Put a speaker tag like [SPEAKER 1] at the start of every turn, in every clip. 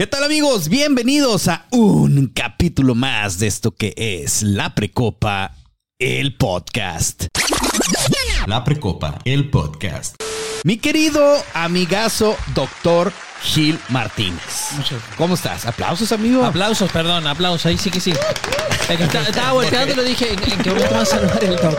[SPEAKER 1] ¿Qué tal amigos? Bienvenidos a un capítulo más de esto que es La Precopa, el podcast. La Precopa, el podcast. Mi querido amigazo, doctor Gil Martínez. ¿Cómo estás? ¿Aplausos, amigo?
[SPEAKER 2] Aplausos, perdón, aplausos, ahí sí que sí. Estaba volteando y lo dije, ¿en, en qué momento va a saludar el doc?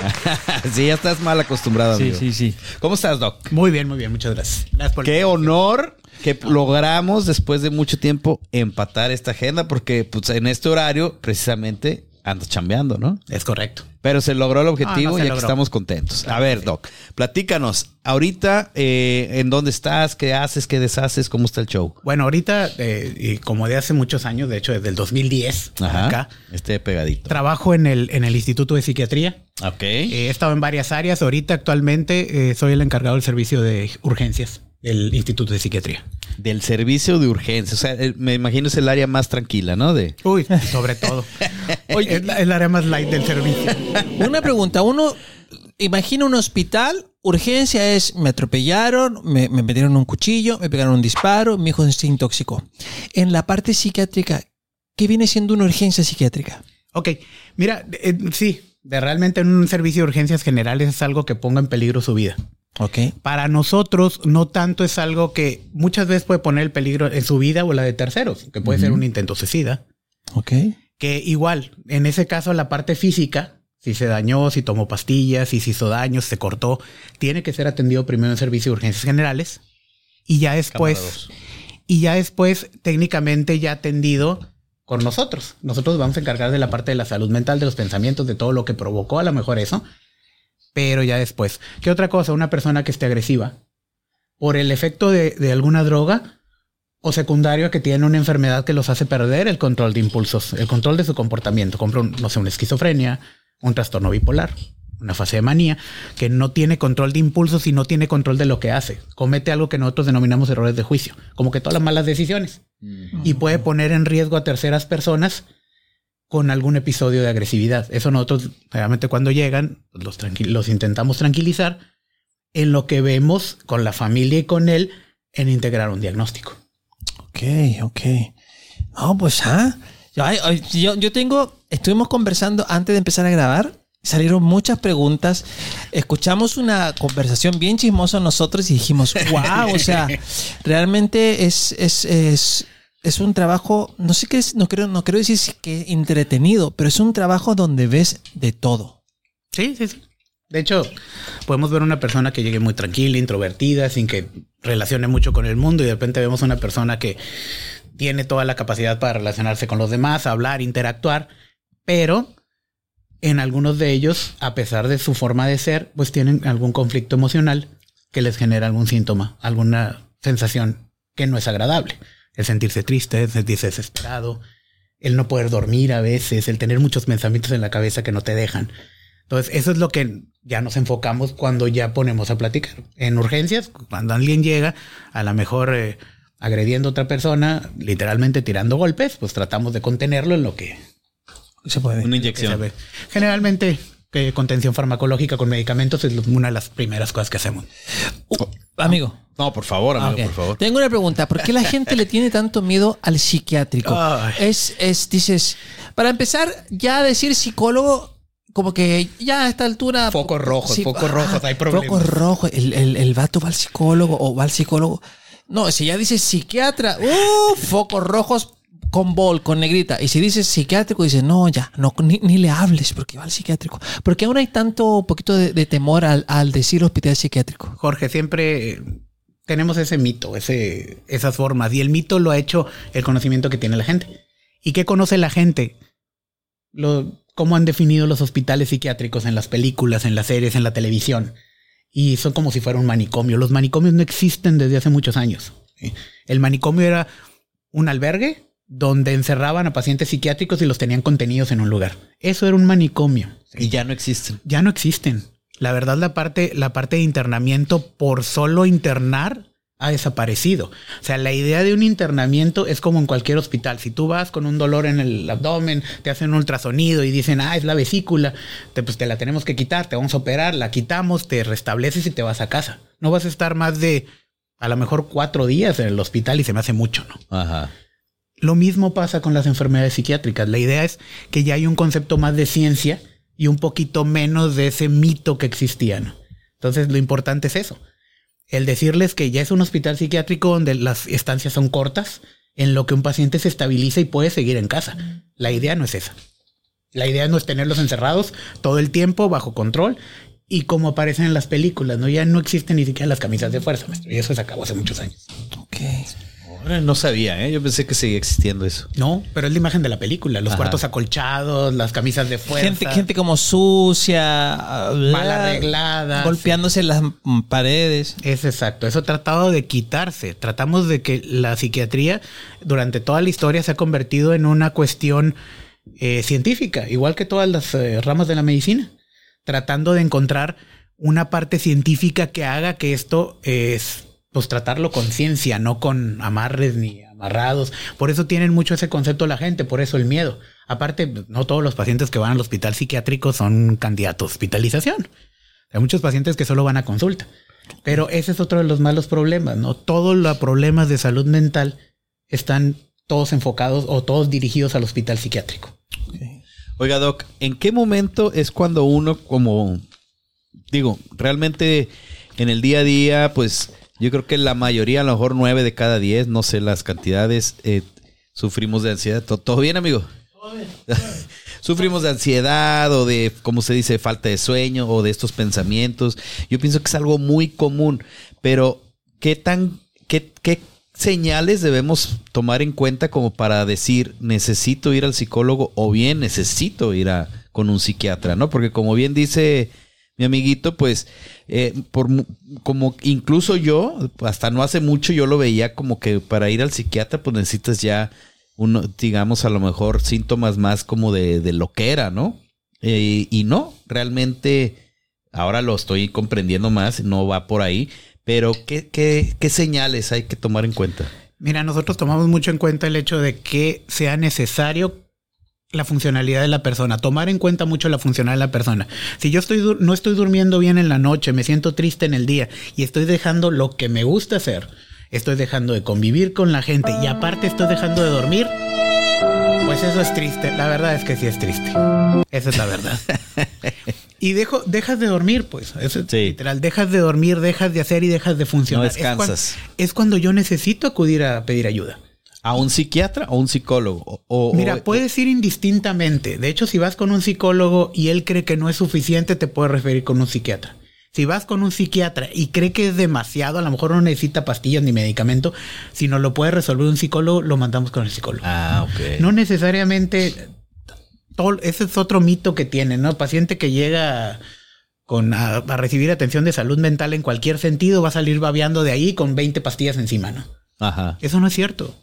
[SPEAKER 1] sí, ya estás mal acostumbrado,
[SPEAKER 2] Sí,
[SPEAKER 1] amigo.
[SPEAKER 2] sí, sí.
[SPEAKER 1] ¿Cómo estás, Doc?
[SPEAKER 3] Muy bien, muy bien, muchas gracias. Gracias por
[SPEAKER 1] Qué honor que logramos después de mucho tiempo empatar esta agenda porque pues, en este horario precisamente andas chambeando, ¿no?
[SPEAKER 3] Es correcto.
[SPEAKER 1] Pero se logró el objetivo
[SPEAKER 3] Ah, no se
[SPEAKER 1] y aquí
[SPEAKER 3] logró.
[SPEAKER 1] estamos contentos. A ver, Doc, platícanos. Ahorita, eh, ¿en dónde estás? ¿Qué haces? ¿Qué deshaces? ¿Cómo está el show?
[SPEAKER 3] Bueno, ahorita, eh, y como de hace muchos años, de hecho desde el 2010
[SPEAKER 1] Ajá.
[SPEAKER 3] acá,
[SPEAKER 1] Esté pegadito.
[SPEAKER 3] trabajo en el, en el Instituto de Psiquiatría.
[SPEAKER 1] Ok.
[SPEAKER 3] Eh, he estado en varias áreas. Ahorita actualmente eh, soy el encargado del servicio de urgencias del Instituto de Psiquiatría.
[SPEAKER 1] Del servicio de urgencia. O sea, el- me imagino es el área más tranquila, ¿no? De.
[SPEAKER 3] Uy, sobre todo. Oye, es, la- es el área más light del servicio.
[SPEAKER 2] Una pregunta, uno imagina un hospital, urgencia es me atropellaron, me, me metieron un cuchillo, me pegaron un disparo, mi hijo se intoxicó. En la parte psiquiátrica, ¿qué viene siendo una urgencia psiquiátrica?
[SPEAKER 3] Ok, mira, eh, sí, de realmente en un servicio de urgencias generales es algo que ponga en peligro su vida.
[SPEAKER 2] Ok.
[SPEAKER 3] Para nosotros no tanto es algo que muchas veces puede poner el peligro en su vida o la de terceros, que puede ser un intento suicida,
[SPEAKER 2] Ok.
[SPEAKER 3] que igual, en ese caso la parte física, si se dañó, si tomó pastillas, si se hizo daño, se cortó, tiene que ser atendido primero en servicio de urgencias generales y ya después, y ya después técnicamente ya atendido con nosotros. Nosotros vamos a encargar de la parte de la salud mental, de los pensamientos, de todo lo que provocó a lo mejor eso. Pero ya después. ¿Qué otra cosa? Una persona que esté agresiva por el efecto de, de alguna droga o secundario a que tiene una enfermedad que los hace perder el control de impulsos, el control de su comportamiento. Un, no sé, una esquizofrenia, un trastorno bipolar, una fase de manía, que no tiene control de impulsos y no tiene control de lo que hace. Comete algo que nosotros denominamos errores de juicio, como que todas las malas decisiones. Y puede poner en riesgo a terceras personas con algún episodio de agresividad. Eso nosotros, realmente cuando llegan, pues, los, los intentamos tranquilizar en lo que vemos con la familia y con él en integrar un diagnóstico.
[SPEAKER 2] Ok, ok. No, pues ah. Yo, yo tengo, estuvimos conversando antes de empezar a grabar. Salieron muchas preguntas. Escuchamos una conversación bien chismosa nosotros y dijimos, wow, o sea, realmente es, es, es, es un trabajo, no sé qué es, no quiero, no quiero decir que entretenido, pero es un trabajo donde ves de todo.
[SPEAKER 3] Sí, sí, sí. De hecho, podemos ver una persona que llegue muy tranquila, introvertida, sin que relacione mucho con el mundo y de repente vemos una persona que tiene toda la capacidad para relacionarse con los demás, hablar, interactuar, pero en algunos de ellos, a pesar de su forma de ser, pues tienen algún conflicto emocional que les genera algún síntoma, alguna sensación que no es agradable. El sentirse triste, el sentirse desesperado, el no poder dormir a veces, el tener muchos pensamientos en la cabeza que no te dejan. Entonces, eso es lo que ya nos enfocamos cuando ya ponemos a platicar. En urgencias, cuando alguien llega, a lo mejor eh, agrediendo a otra persona, literalmente tirando golpes, pues tratamos de contenerlo en lo que,
[SPEAKER 2] Se puede.
[SPEAKER 1] Una inyección.
[SPEAKER 3] Generalmente, que contención farmacológica con medicamentos es una de las primeras cosas que hacemos.
[SPEAKER 2] Uh, amigo.
[SPEAKER 1] No, por favor, amigo,
[SPEAKER 2] Ah, ok.
[SPEAKER 1] por favor.
[SPEAKER 2] Tengo una pregunta. ¿Por qué la gente le tiene tanto miedo al psiquiátrico?
[SPEAKER 3] Ay.
[SPEAKER 2] Es, es, dices, para empezar, ya decir psicólogo, como que ya a esta altura.
[SPEAKER 3] Focos rojos, focos rojos, hay problemas.
[SPEAKER 2] Focos rojos. El, el, el vato va al psicólogo o va al psicólogo. No, si ya dices psiquiatra, uh, focos rojos con bol, con negrita. Y si dices psiquiátrico, dices, no, ya, no, ni, ni le hables porque va al psiquiátrico. Porque aún hay tanto poquito de, temor al, al decir hospital psiquiátrico.
[SPEAKER 3] Jorge, siempre eh, tenemos ese mito, ese, esas formas. Y el mito lo ha hecho el conocimiento que tiene la gente. ¿Y qué conoce la gente? Lo, cómo han definido los hospitales psiquiátricos en las películas, en las series, en la televisión. Y son como si fuera un manicomio. Los manicomios no existen desde hace muchos años. El manicomio era un albergue donde encerraban a pacientes psiquiátricos y los tenían contenidos en un lugar. Eso era un manicomio.
[SPEAKER 1] Y ya no existen.
[SPEAKER 3] Ya no existen. La verdad, la parte, la parte de internamiento por solo internar ha desaparecido. O sea, la idea de un internamiento es como en cualquier hospital. Si tú vas con un dolor en el abdomen, te hacen un ultrasonido y dicen, ah, es la vesícula, te, pues te la tenemos que quitar, te vamos a operar, la quitamos, te restableces y te vas a casa. No vas a estar más de A lo mejor cuatro días en el hospital y se me hace mucho, ¿no?
[SPEAKER 1] Ajá.
[SPEAKER 3] Lo mismo pasa con las enfermedades psiquiátricas. La idea es que ya hay un concepto más de ciencia y un poquito menos de ese mito que existía. ¿no? Entonces lo importante es eso. El decirles que ya es un hospital psiquiátrico donde las estancias son cortas, en lo que un paciente se estabiliza y puede seguir en casa. La idea no es esa. La idea no es tenerlos encerrados todo el tiempo bajo control y como aparecen en las películas, ¿no? Ya no existen ni siquiera las camisas de fuerza, maestro. Y eso se acabó hace muchos años.
[SPEAKER 2] Ok.
[SPEAKER 1] Ahora no sabía, ¿eh? Yo pensé que seguía existiendo eso.
[SPEAKER 3] No, pero es la imagen de la película. Los
[SPEAKER 1] Ajá.
[SPEAKER 3] cuartos acolchados, las camisas de fuerza.
[SPEAKER 2] Gente, gente como sucia,
[SPEAKER 3] Mal arreglada,
[SPEAKER 2] golpeándose las paredes.
[SPEAKER 3] Es exacto, eso tratado de quitarse. Tratamos de que la psiquiatría durante toda la historia se ha convertido en una cuestión eh, científica, igual que todas las eh, ramas de la medicina, tratando de encontrar una parte científica que haga que esto es, pues tratarlo con ciencia, no con amarres ni amarrados. Por eso tienen mucho ese concepto la gente, por eso el miedo. Aparte, no todos los pacientes que van al hospital psiquiátrico son candidatos a hospitalización. Hay muchos pacientes que solo van a consulta. Pero ese es otro de los malos problemas, ¿no? Todos los problemas de salud mental están todos enfocados o todos dirigidos al hospital psiquiátrico.
[SPEAKER 1] Oiga, Doc, ¿en qué momento es cuando uno como, digo, realmente en el día a día, pues yo creo que la mayoría, a lo mejor nueve de cada diez, no sé las cantidades, eh, sufrimos de ansiedad. ¿Todo, todo bien, amigo? Sufrimos de ansiedad o de, como se dice, falta de sueño o de estos pensamientos. Yo pienso que es algo muy común, pero ¿qué tan, qué, qué señales debemos tomar en cuenta como para decir necesito ir al psicólogo o bien necesito ir a, con un psiquiatra, ¿no? Porque como bien dice mi amiguito, pues eh, por como incluso yo, hasta no hace mucho yo lo veía como que para ir al psiquiatra pues necesitas ya uno, digamos, a lo mejor síntomas más como de, de loquera, ¿no? Eh, y no, realmente ahora lo estoy comprendiendo más, no va por ahí, pero ¿qué, qué, qué señales hay que tomar en cuenta?
[SPEAKER 3] Mira, nosotros tomamos mucho en cuenta el hecho de que sea necesario la funcionalidad de la persona, tomar en cuenta mucho la funcionalidad de la persona. Si yo estoy no estoy durmiendo bien en la noche, me siento triste en el día y estoy dejando lo que me gusta hacer, estoy dejando de convivir con la gente y aparte estoy dejando de dormir, pues eso es triste. La verdad es que sí es triste. Esa es la verdad. Y dejo, dejas de dormir, pues. Eso es
[SPEAKER 1] Sí.
[SPEAKER 3] literal. Dejas de dormir, dejas de hacer y dejas de funcionar.
[SPEAKER 1] No
[SPEAKER 3] Es
[SPEAKER 1] descansas.
[SPEAKER 3] es cuando yo necesito acudir a pedir ayuda.
[SPEAKER 1] ¿A un psiquiatra o un psicólogo? O-
[SPEAKER 3] Mira,
[SPEAKER 1] o-
[SPEAKER 3] puedes ir indistintamente. De hecho, si vas con un psicólogo y él cree que no es suficiente, te puede referir con un psiquiatra. Si vas con un psiquiatra y cree que es demasiado, a lo mejor no necesita pastillas ni medicamento, si no lo puede resolver un psicólogo, lo mandamos con el psicólogo.
[SPEAKER 1] Ah, ok.
[SPEAKER 3] No necesariamente. Todo, ese es otro mito que tiene, ¿no? Paciente que llega con, a, a recibir atención de salud mental en cualquier sentido va a salir babeando de ahí con 20 pastillas encima, ¿no?
[SPEAKER 1] Ajá.
[SPEAKER 3] Eso no es cierto.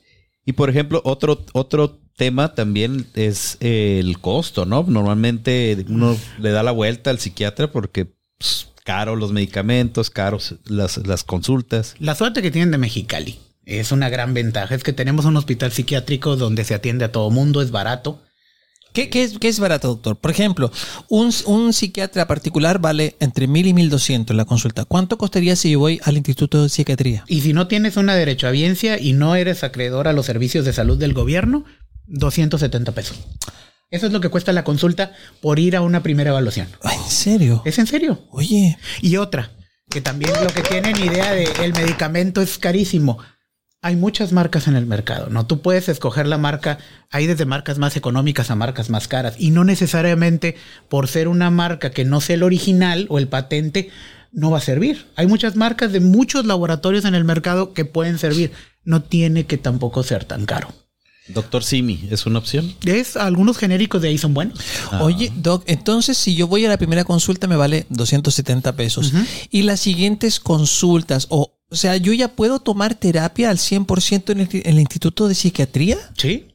[SPEAKER 1] Y por ejemplo, otro, otro tema también es eh, el costo, ¿no? Normalmente uno le da la vuelta al psiquiatra porque pues, caro los medicamentos, caros las, las consultas.
[SPEAKER 3] La suerte que tienen de Mexicali es una gran ventaja. Es que tenemos un hospital psiquiátrico donde se atiende a todo mundo, es barato.
[SPEAKER 2] ¿Qué, qué es, qué es barato, doctor? Por ejemplo, un, un psiquiatra particular vale entre 1000 y 1200 la consulta. ¿Cuánto costaría si yo voy al Instituto de Psiquiatría?
[SPEAKER 3] Y si no tienes una derechohabiencia y no eres acreedor a los servicios de salud del gobierno, 270 pesos. Eso es lo que cuesta la consulta por ir a una primera evaluación.
[SPEAKER 2] Ay, ¿En serio?
[SPEAKER 3] ¿Es en serio?
[SPEAKER 2] Oye,
[SPEAKER 3] Y otra, que también lo que tienen idea de el medicamento es carísimo. Hay muchas marcas en el mercado, ¿no? Tú puedes escoger la marca, hay desde marcas más económicas a marcas más caras y no necesariamente por ser una marca que no sea el original o el patente no va a servir. Hay muchas marcas de muchos laboratorios en el mercado que pueden servir. No tiene que tampoco ser tan caro.
[SPEAKER 1] Doctor Simi, ¿es una opción?
[SPEAKER 3] Es algunos genéricos de ahí son buenos.
[SPEAKER 2] oye, Doc, entonces si yo voy a la primera consulta me vale 270 pesos. Y las siguientes consultas, o, o sea, yo ya puedo tomar terapia al 100% en el, en el Instituto de Psiquiatría.
[SPEAKER 3] Sí.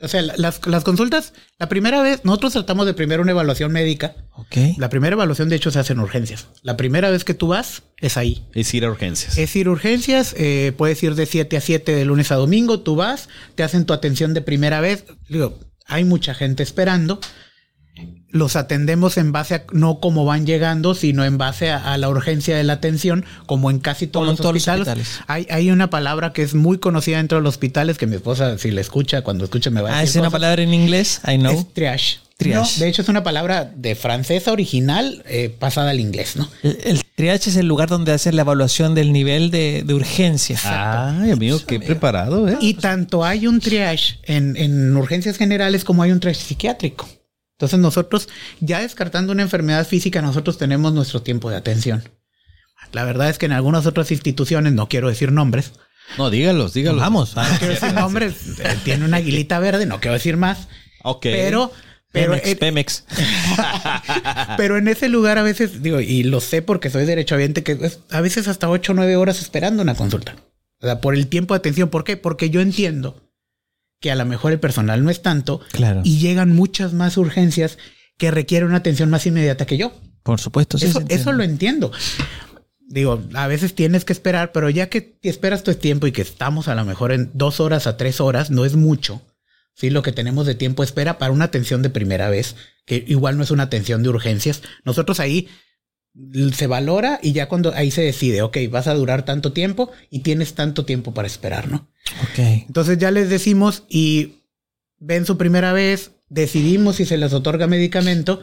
[SPEAKER 3] O sea, la- las, las consultas, la primera vez, nosotros tratamos de primero una evaluación médica.
[SPEAKER 2] Ok.
[SPEAKER 3] La primera evaluación, de hecho, se hace en urgencias. La primera vez que tú vas, es ahí.
[SPEAKER 1] Es ir a urgencias.
[SPEAKER 3] Es ir a urgencias, eh, puedes ir de 7 a 7 de lunes a domingo, tú vas, te hacen tu atención de primera vez. Digo, hay mucha gente esperando. Los atendemos en base a no como van llegando, sino en base a, a la urgencia de la atención, como en casi todos, los,
[SPEAKER 2] todos los
[SPEAKER 3] hospitales. Hay, hay una palabra que es muy conocida dentro de los hospitales, que mi esposa, si la escucha, cuando escuche me va a
[SPEAKER 2] Ah,
[SPEAKER 3] decir.
[SPEAKER 2] es una palabra en inglés, I know.
[SPEAKER 3] Es triage.
[SPEAKER 2] Triage.
[SPEAKER 3] No, de hecho, es una palabra de francesa original eh, pasada al inglés, ¿no?
[SPEAKER 2] El, el triage es el lugar donde hacer la evaluación del nivel de, de urgencia.
[SPEAKER 1] Ay, amigo, qué preparado, ¿eh?
[SPEAKER 3] Y tanto hay un triage en, en urgencias generales como hay un triage psiquiátrico. Entonces nosotros, ya descartando una enfermedad física, nosotros tenemos nuestro tiempo de atención. La verdad es que en algunas otras instituciones, no quiero decir nombres,
[SPEAKER 1] No, dígalos, dígalos.
[SPEAKER 2] Vamos.
[SPEAKER 3] no quiero decir nombres, eh, tiene una aguilita verde, no quiero decir más,
[SPEAKER 1] Ok.
[SPEAKER 3] pero... Pero,
[SPEAKER 2] Pemex, Pemex.
[SPEAKER 3] pero en ese lugar a veces, digo, y lo sé porque soy derechohabiente, que es a veces hasta 8 o 9 horas esperando una consulta. O sea, por el tiempo de atención. ¿Por qué? Porque yo entiendo que a lo mejor el personal no es tanto
[SPEAKER 2] Claro.
[SPEAKER 3] y llegan muchas más urgencias que requieren una atención más inmediata que yo.
[SPEAKER 2] Por supuesto. sí,
[SPEAKER 3] eso, eso lo entiendo. Digo, a veces tienes que esperar, pero ya que esperas tu tiempo y que estamos a lo mejor en dos horas a tres horas, no es mucho. Sí, lo que tenemos de tiempo espera para una atención de primera vez, que igual no es una atención de urgencias. Nosotros ahí se valora y ya cuando ahí se decide, ok, vas a durar tanto tiempo y tienes tanto tiempo para esperar, ¿no?
[SPEAKER 2] Ok.
[SPEAKER 3] Entonces ya les decimos y ven su primera vez, decidimos si se les otorga medicamento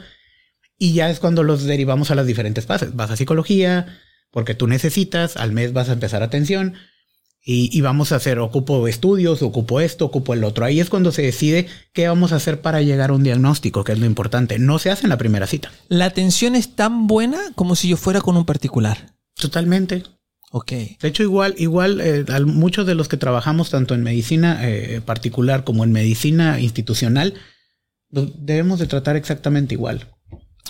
[SPEAKER 3] y ya es cuando los derivamos a las diferentes fases. Vas a psicología, porque tú necesitas, al mes vas a empezar atención y, y vamos a hacer, ocupo estudios, ocupo esto, ocupo el otro. Ahí es cuando se decide qué vamos a hacer para llegar a un diagnóstico, que es lo importante. No se hace en la primera cita.
[SPEAKER 2] La atención es tan buena como si yo fuera con un particular.
[SPEAKER 3] Totalmente.
[SPEAKER 2] Ok.
[SPEAKER 3] De hecho, igual, igual, eh, al- muchos de los que trabajamos tanto en medicina eh, particular como en medicina institucional, debemos de tratar exactamente igual.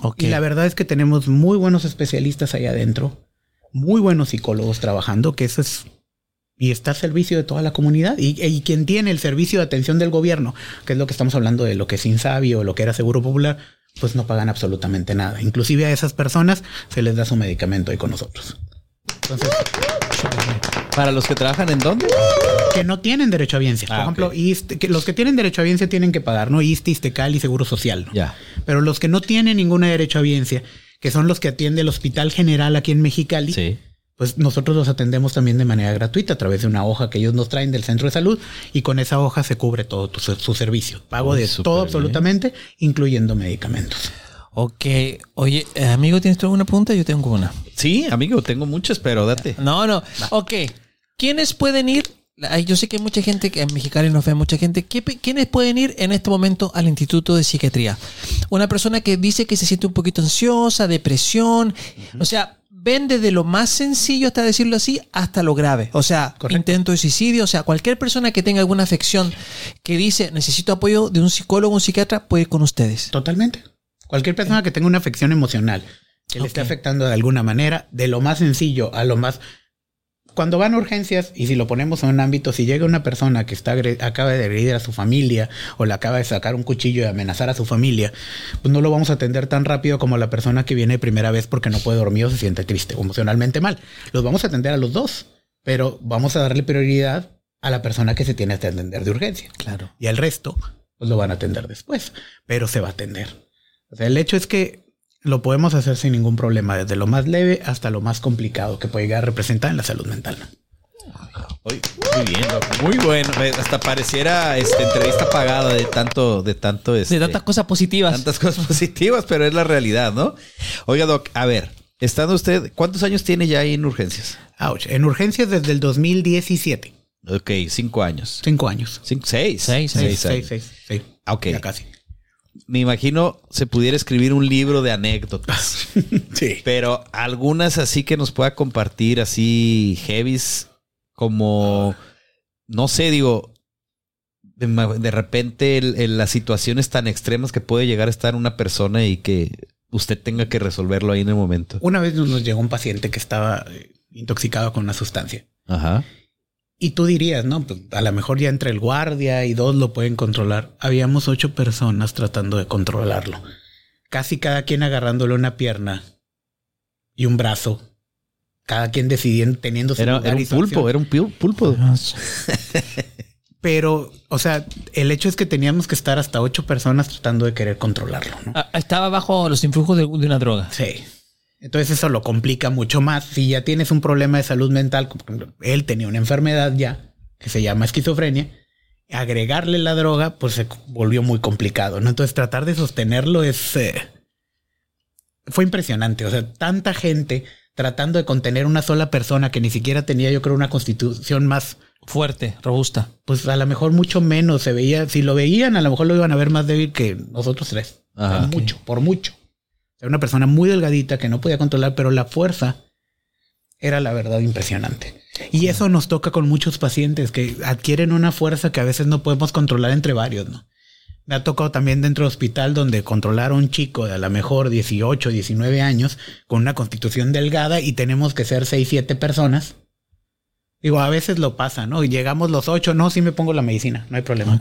[SPEAKER 2] Ok.
[SPEAKER 3] Y la verdad es que tenemos muy buenos especialistas ahí adentro, muy buenos psicólogos trabajando, que eso es y está al servicio de toda la comunidad. Y, y quien tiene el servicio de atención del gobierno, que es lo que estamos hablando de lo que es Insabi o lo que era Seguro Popular, pues no pagan absolutamente nada. Inclusive a esas personas se les da su medicamento ahí con nosotros. Entonces,
[SPEAKER 1] Para los que trabajan en dónde?
[SPEAKER 3] que no tienen derecho a biencia. Por
[SPEAKER 1] Ah,
[SPEAKER 3] ejemplo,
[SPEAKER 1] ok.
[SPEAKER 3] ISSSTE, que los que tienen derecho a biencia tienen que pagar, ¿no? ISTE, ISTECAL y Seguro Social. ¿no?
[SPEAKER 1] Ya.
[SPEAKER 3] Pero los que no tienen ningún derecho a biencia, que son los que atiende el Hospital General aquí en Mexicali,
[SPEAKER 1] Sí.
[SPEAKER 3] Pues nosotros los atendemos también de manera gratuita a través de una hoja que ellos nos traen del centro de salud y con esa hoja se cubre todo tu- su servicio. Pago
[SPEAKER 1] Uy,
[SPEAKER 3] de todo
[SPEAKER 1] bien.
[SPEAKER 3] absolutamente, incluyendo medicamentos.
[SPEAKER 2] Ok. Oye, eh, amigo, ¿tienes tú alguna pregunta? Yo tengo una.
[SPEAKER 1] Sí, amigo, tengo muchas, pero date.
[SPEAKER 2] No, no. Ok. ¿Quiénes pueden ir? Ay, yo sé que hay mucha gente que en Mexicali nos ve mucha gente. ¿Qué pe- ¿Quiénes pueden ir en este momento al Instituto de Psiquiatría? Una persona que dice que se siente un poquito ansiosa, depresión. O sea, ven desde lo más sencillo, hasta decirlo así, hasta lo grave. O sea,
[SPEAKER 3] Correcto.
[SPEAKER 2] intento de suicidio. O sea, cualquier persona que tenga alguna afección que dice necesito apoyo de un psicólogo o un psiquiatra puede ir con ustedes.
[SPEAKER 3] Totalmente. Cualquier persona que tenga una afección emocional que le esté afectando de alguna manera, de lo más sencillo a lo más... Cuando van a urgencias, y si lo ponemos en un ámbito, si llega una persona que está acaba de agredir a su familia o le acaba de sacar un cuchillo y amenazar a su familia, pues no lo vamos a atender tan rápido como la persona que viene primera vez porque no puede dormir o se siente triste o emocionalmente mal. Los vamos a atender a los dos, pero vamos a darle prioridad a la persona que se tiene que atender de urgencia
[SPEAKER 2] Claro.
[SPEAKER 3] y el resto pues lo van a atender después, pero se va a atender. O sea, el hecho es que lo podemos hacer sin ningún problema, desde lo más leve hasta lo más complicado que puede llegar a representar en la salud mental.
[SPEAKER 1] Muy bien, muy bueno. Hasta pareciera este, entrevista pagada de tanto, de tanto, este,
[SPEAKER 2] De tantas cosas positivas.
[SPEAKER 1] tantas cosas positivas, pero es la realidad, ¿no? Oiga, Doc, a ver, estando usted, ¿cuántos años tiene ya ahí en urgencias?
[SPEAKER 3] Ouch. En urgencias desde el 2017.
[SPEAKER 1] Ok, cinco años.
[SPEAKER 3] Cinco años.
[SPEAKER 1] Cinco, seis.
[SPEAKER 2] Seis,
[SPEAKER 1] seis,
[SPEAKER 3] seis,
[SPEAKER 1] años.
[SPEAKER 3] seis, seis.
[SPEAKER 1] Ok.
[SPEAKER 3] Ya casi.
[SPEAKER 1] Me imagino se pudiera escribir un libro de anécdotas,
[SPEAKER 3] Sí.
[SPEAKER 1] pero algunas así que nos pueda compartir, así heavies, como, no sé, digo, de, repente el- el- las situaciones tan extremas que puede llegar a estar una persona y que usted tenga que resolverlo ahí en el momento.
[SPEAKER 3] Una vez nos nos llegó un paciente que estaba eh, intoxicado con una sustancia.
[SPEAKER 1] Ajá.
[SPEAKER 3] Y tú dirías, no, pues a lo mejor ya entre el guardia y dos lo pueden controlar. Habíamos ocho personas tratando de controlarlo. Casi cada quien agarrándole una pierna y un brazo. Cada quien decidiendo, teniendo su
[SPEAKER 1] Era,
[SPEAKER 3] lugar
[SPEAKER 1] era
[SPEAKER 3] y
[SPEAKER 1] un
[SPEAKER 3] su
[SPEAKER 1] pulpo,
[SPEAKER 3] acción.
[SPEAKER 1] era un pulpo.
[SPEAKER 3] Pero, o sea, el hecho es que teníamos que estar hasta ocho personas tratando de querer controlarlo, ¿no?
[SPEAKER 2] Ah, Estaba bajo los influjos de, de una droga.
[SPEAKER 3] Sí. Entonces eso lo complica mucho más. Si ya tienes un problema de salud mental, él tenía una enfermedad ya que se llama esquizofrenia, agregarle la droga, pues se volvió muy complicado, ¿no? Entonces tratar de sostenerlo es... eh, fue impresionante. O sea, tanta gente tratando de contener una sola persona que ni siquiera tenía, yo creo, una constitución más
[SPEAKER 2] Fuerte, robusta.
[SPEAKER 3] pues a lo mejor mucho menos se veía. Si lo veían, a lo mejor lo iban a ver más débil que nosotros tres. O sea,
[SPEAKER 1] Ajá.
[SPEAKER 3] mucho, por mucho. Era una persona muy delgadita que no podía controlar, pero la fuerza era la verdad impresionante. Y eso nos toca con muchos pacientes que adquieren una fuerza que a veces no podemos controlar entre varios, ¿no? Me ha tocado también dentro del hospital donde controlar a un chico de a lo mejor 18, 19 años con una constitución delgada y tenemos que ser 6, 7 personas. Digo, a veces lo pasa, ¿no? Y llegamos los ocho, no, sí me pongo la medicina, no hay problema.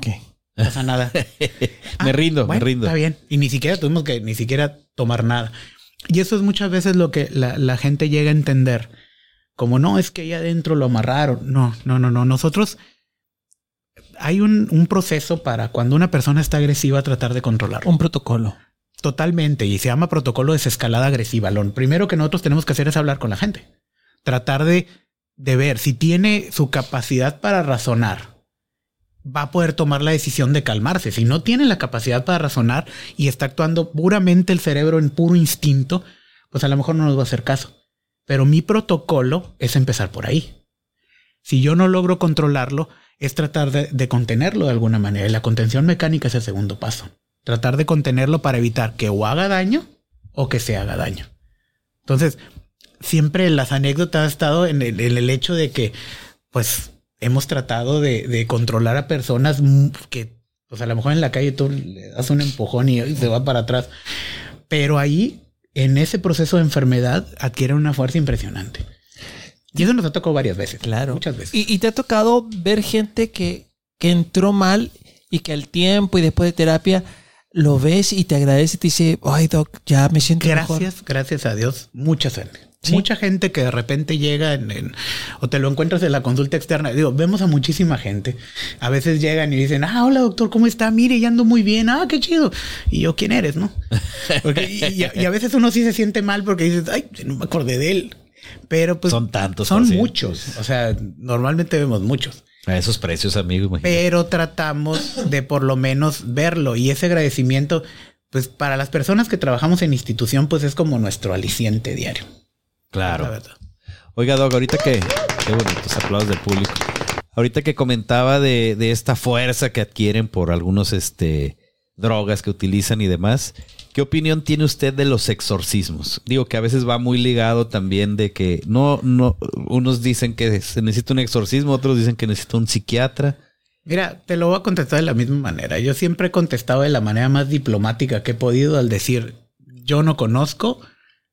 [SPEAKER 3] No pasa nada.
[SPEAKER 1] me rindo,
[SPEAKER 3] Bueno,
[SPEAKER 1] me rindo.
[SPEAKER 3] Está bien. Y ni siquiera tuvimos que ni siquiera tomar nada. Y eso es muchas veces lo que la, la gente llega a entender. Como no, es que ahí adentro lo amarraron. No, no, no, no. Nosotros hay un, un proceso para cuando una persona está agresiva tratar de controlarlo.
[SPEAKER 2] Un protocolo.
[SPEAKER 3] Totalmente. Y se llama protocolo de desescalada agresiva. Lo primero que nosotros tenemos que hacer es hablar con la gente. Tratar de, de ver si tiene su capacidad para razonar. Va a poder tomar la decisión de calmarse. Si no tiene la capacidad para razonar y está actuando puramente el cerebro en puro instinto, pues a lo mejor no nos va a hacer caso. Pero mi protocolo es empezar por ahí. Si yo no logro controlarlo, es tratar de, contenerlo de alguna manera. Y la contención mecánica es el segundo paso. Tratar de contenerlo para evitar que o haga daño o que se haga daño. Entonces, siempre las anécdotas han estado en el hecho de que, pues, hemos tratado de, de controlar a personas que, pues, a lo mejor en la calle tú le das un empujón y, y se va para atrás. Pero ahí, en ese proceso de enfermedad, adquiere una fuerza impresionante. Y eso nos ha tocado varias veces.
[SPEAKER 2] Claro.
[SPEAKER 3] Muchas veces.
[SPEAKER 2] Y, y te ha tocado ver gente que, que entró mal y que al tiempo y después de terapia lo ves y te agradece y te dice, ay, doc, ya me siento mejor.
[SPEAKER 3] Gracias, gracias a Dios, mucha gente.
[SPEAKER 2] Sí.
[SPEAKER 3] Mucha gente que de repente llega en, en- o te lo encuentras en la consulta externa. Digo, vemos a muchísima gente. A veces llegan y dicen, ah, hola doctor, ¿cómo está? Mire, ya ando muy bien. Ah, qué chido. Y yo, ¿quién eres? ¿No? Porque- y, y a, y a veces uno sí se siente mal porque dices, ay, no me acordé de él. Pero pues
[SPEAKER 1] Son tantos
[SPEAKER 3] Son muchos. O sea, normalmente vemos muchos.
[SPEAKER 1] A esos precios, amigos. imagínate.
[SPEAKER 3] Pero tratamos de por lo menos verlo y ese agradecimiento, pues para las personas que trabajamos en institución, pues es como nuestro aliciente diario. La
[SPEAKER 1] Claro.
[SPEAKER 3] verdad.
[SPEAKER 1] Oiga, Doc, ahorita que. Qué bonitos aplausos del público. Ahorita que comentaba de, de esta fuerza que adquieren por algunos este, drogas que utilizan y demás. ¿Qué opinión tiene usted de los exorcismos? Digo que a veces va muy ligado también de que no, no, unos dicen que se necesita un exorcismo, otros dicen que necesita un psiquiatra.
[SPEAKER 3] Mira, te lo voy a contestar de la misma manera. Yo siempre he contestado de la manera más diplomática que he podido al decir, yo no conozco,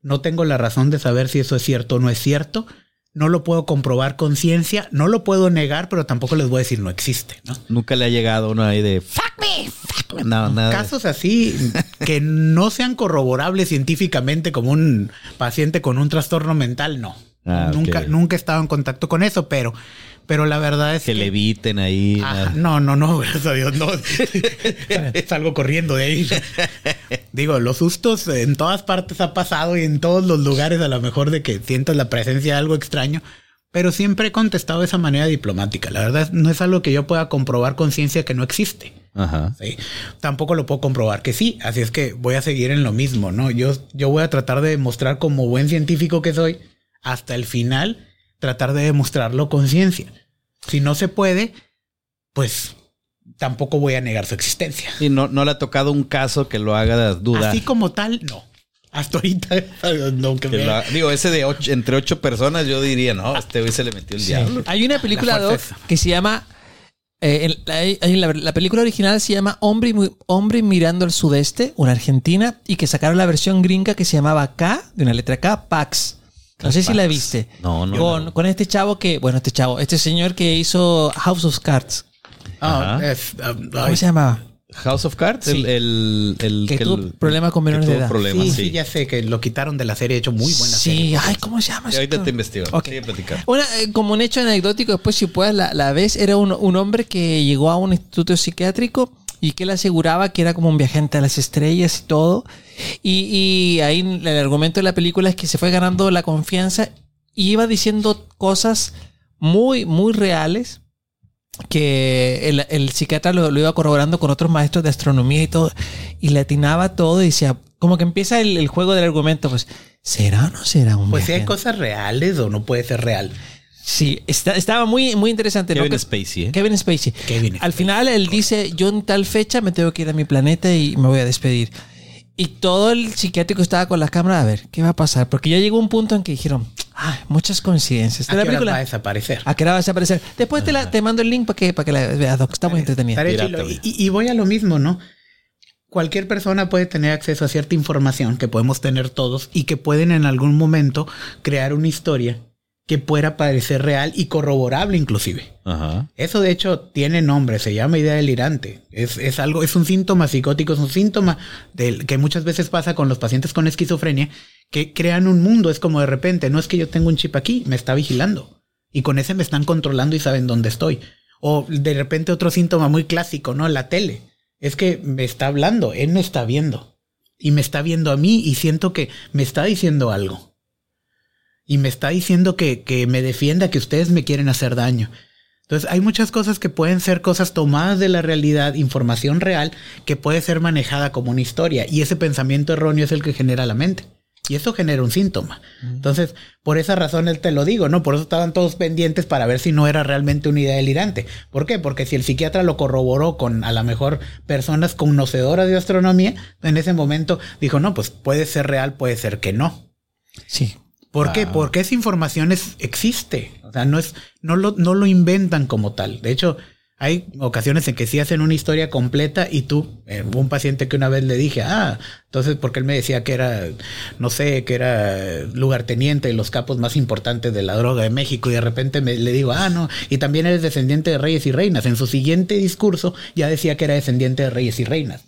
[SPEAKER 3] no tengo la razón de saber si eso es cierto o no es cierto, no lo puedo comprobar con ciencia, no lo puedo negar, pero tampoco les voy a decir no existe, ¿no?
[SPEAKER 1] Nunca le ha llegado uno ahí de fuck me, fuck me. No, nada.
[SPEAKER 3] Casos así que no sean corroborables científicamente como un paciente con un trastorno mental, no.
[SPEAKER 1] Ah,
[SPEAKER 3] nunca, nunca he estado en contacto con eso, pero, pero la verdad es
[SPEAKER 1] que le eviten ahí.
[SPEAKER 3] Ajá,
[SPEAKER 1] nada.
[SPEAKER 3] no, no, no, gracias a Dios, no. Salgo corriendo de ahí. Digo, los sustos en todas partes ha pasado y en todos los lugares a lo mejor de que sientas la presencia de algo extraño, pero siempre he contestado de esa manera diplomática. La verdad no es algo que yo pueda comprobar con ciencia que no existe.
[SPEAKER 1] Ajá.
[SPEAKER 3] Sí. Tampoco lo puedo comprobar que sí, así es que voy a seguir en lo mismo, ¿no? Yo, yo voy a tratar de demostrar como buen científico que soy, hasta el final, tratar de demostrarlo con ciencia. Si no se puede, pues tampoco voy a negar su existencia.
[SPEAKER 1] Y no, no le ha tocado un caso que lo haga dudar.
[SPEAKER 3] Así como tal, no. Hasta ahorita, no, que
[SPEAKER 1] Que
[SPEAKER 3] me-
[SPEAKER 1] lo digo, ese de ocho- entre ocho personas, yo diría, no, este güey se le metió el diablo.
[SPEAKER 2] Hay una película
[SPEAKER 3] La
[SPEAKER 2] Doc, que se llama. eh, la, la película original se llama Hombre, Hombre mirando al sudeste, una argentina, y que sacaron la versión gringa que se llamaba K, de una letra K, Pax. No sé si la viste.
[SPEAKER 1] No, no.
[SPEAKER 2] Con, con este chavo que, bueno, este chavo, este señor que hizo House of Cards.
[SPEAKER 3] Ah, um,
[SPEAKER 2] ¿Cómo se llamaba?
[SPEAKER 1] House of Cards,
[SPEAKER 2] Sí.
[SPEAKER 1] el, el, el-
[SPEAKER 2] Que tuvo
[SPEAKER 1] el-
[SPEAKER 2] problema con
[SPEAKER 1] que
[SPEAKER 2] menores de
[SPEAKER 1] tuvo
[SPEAKER 2] edad.
[SPEAKER 1] problemas,
[SPEAKER 3] sí,
[SPEAKER 1] sí.
[SPEAKER 3] sí, ya sé que lo quitaron de la serie, hecho muy buena
[SPEAKER 2] sí,
[SPEAKER 3] serie.
[SPEAKER 2] ay, ¿cómo se llama?
[SPEAKER 1] Ahorita te investigo.
[SPEAKER 2] Ok.
[SPEAKER 1] Sigue platicando.
[SPEAKER 2] Una, eh, como un hecho anecdótico, después si puedes la, la ves, era un, un hombre que llegó a un instituto psiquiátrico y que él aseguraba que era como un viajante a las estrellas y todo. Y, y ahí el argumento de la película es que se fue ganando la confianza y iba diciendo cosas muy, muy reales que el, el psiquiatra lo, lo iba corroborando con otros maestros de astronomía y todo, y le atinaba todo y decía, como que empieza el, el juego del argumento, pues, ¿será o no será un
[SPEAKER 3] Pues si hay
[SPEAKER 2] viajante?
[SPEAKER 3] cosas reales o no puede ser real.
[SPEAKER 2] Sí, está- estaba muy, muy interesante. ¿no?
[SPEAKER 1] Kevin
[SPEAKER 2] Que-
[SPEAKER 1] Spacey, ¿eh?
[SPEAKER 2] Kevin Spacey.
[SPEAKER 3] Kevin
[SPEAKER 2] Al
[SPEAKER 3] Spacey,
[SPEAKER 2] final él dice, yo en tal fecha me tengo que ir a mi planeta y me voy a despedir. Y todo el psiquiátrico estaba con las cámaras a ver qué va a pasar. Porque ya llegó un punto en que dijeron, ah, muchas coincidencias.
[SPEAKER 3] ¿A
[SPEAKER 2] la
[SPEAKER 3] qué
[SPEAKER 2] película.
[SPEAKER 3] va a desaparecer?
[SPEAKER 2] ¿A qué hora va a desaparecer? Después te, la, te mando el link para que, para que la veas, Doc. Está muy entretenida.
[SPEAKER 3] Y, y voy a lo mismo, ¿no? Cualquier persona puede tener acceso a cierta información que podemos tener todos y que pueden en algún momento crear una historia que pueda parecer real y corroborable inclusive.
[SPEAKER 1] Ajá.
[SPEAKER 3] Eso de hecho tiene nombre, se llama idea delirante. Es, es algo, es un síntoma psicótico, es un síntoma del que muchas veces pasa con los pacientes con esquizofrenia, que crean un mundo, es como de repente, no es que yo tengo un chip aquí, me está vigilando. Y con ese me están controlando y saben dónde estoy. O de repente otro síntoma muy clásico, ¿no? La tele. Es que me está hablando, él me está viendo. Y me está viendo a mí y siento que me está diciendo algo. Y me está diciendo que, que me defienda, que ustedes me quieren hacer daño. Entonces hay muchas cosas que pueden ser cosas tomadas de la realidad, información real, que puede ser manejada como una historia. Y ese pensamiento erróneo es el que genera la mente. Y eso genera un síntoma. Entonces, por esa razón él te lo digo, ¿no? Por eso estaban todos pendientes para ver si no era realmente una idea delirante. ¿Por qué? Porque si el psiquiatra lo corroboró con a lo mejor personas conocedoras de astronomía, en ese momento dijo, no, pues puede ser real, puede ser que no.
[SPEAKER 2] Sí.
[SPEAKER 3] ¿Por qué? Porque esa información es, existe. O sea, no es, no lo, no lo inventan como tal. De hecho, hay ocasiones en que sí hacen una historia completa y tú, eh, un paciente que una vez le dije, ah, entonces porque él me decía que era, no sé, que era lugarteniente de los capos más importantes de la droga de México y de repente me, le digo, ah, no, y también eres descendiente de reyes y reinas. En su siguiente discurso ya decía que era descendiente de reyes y reinas.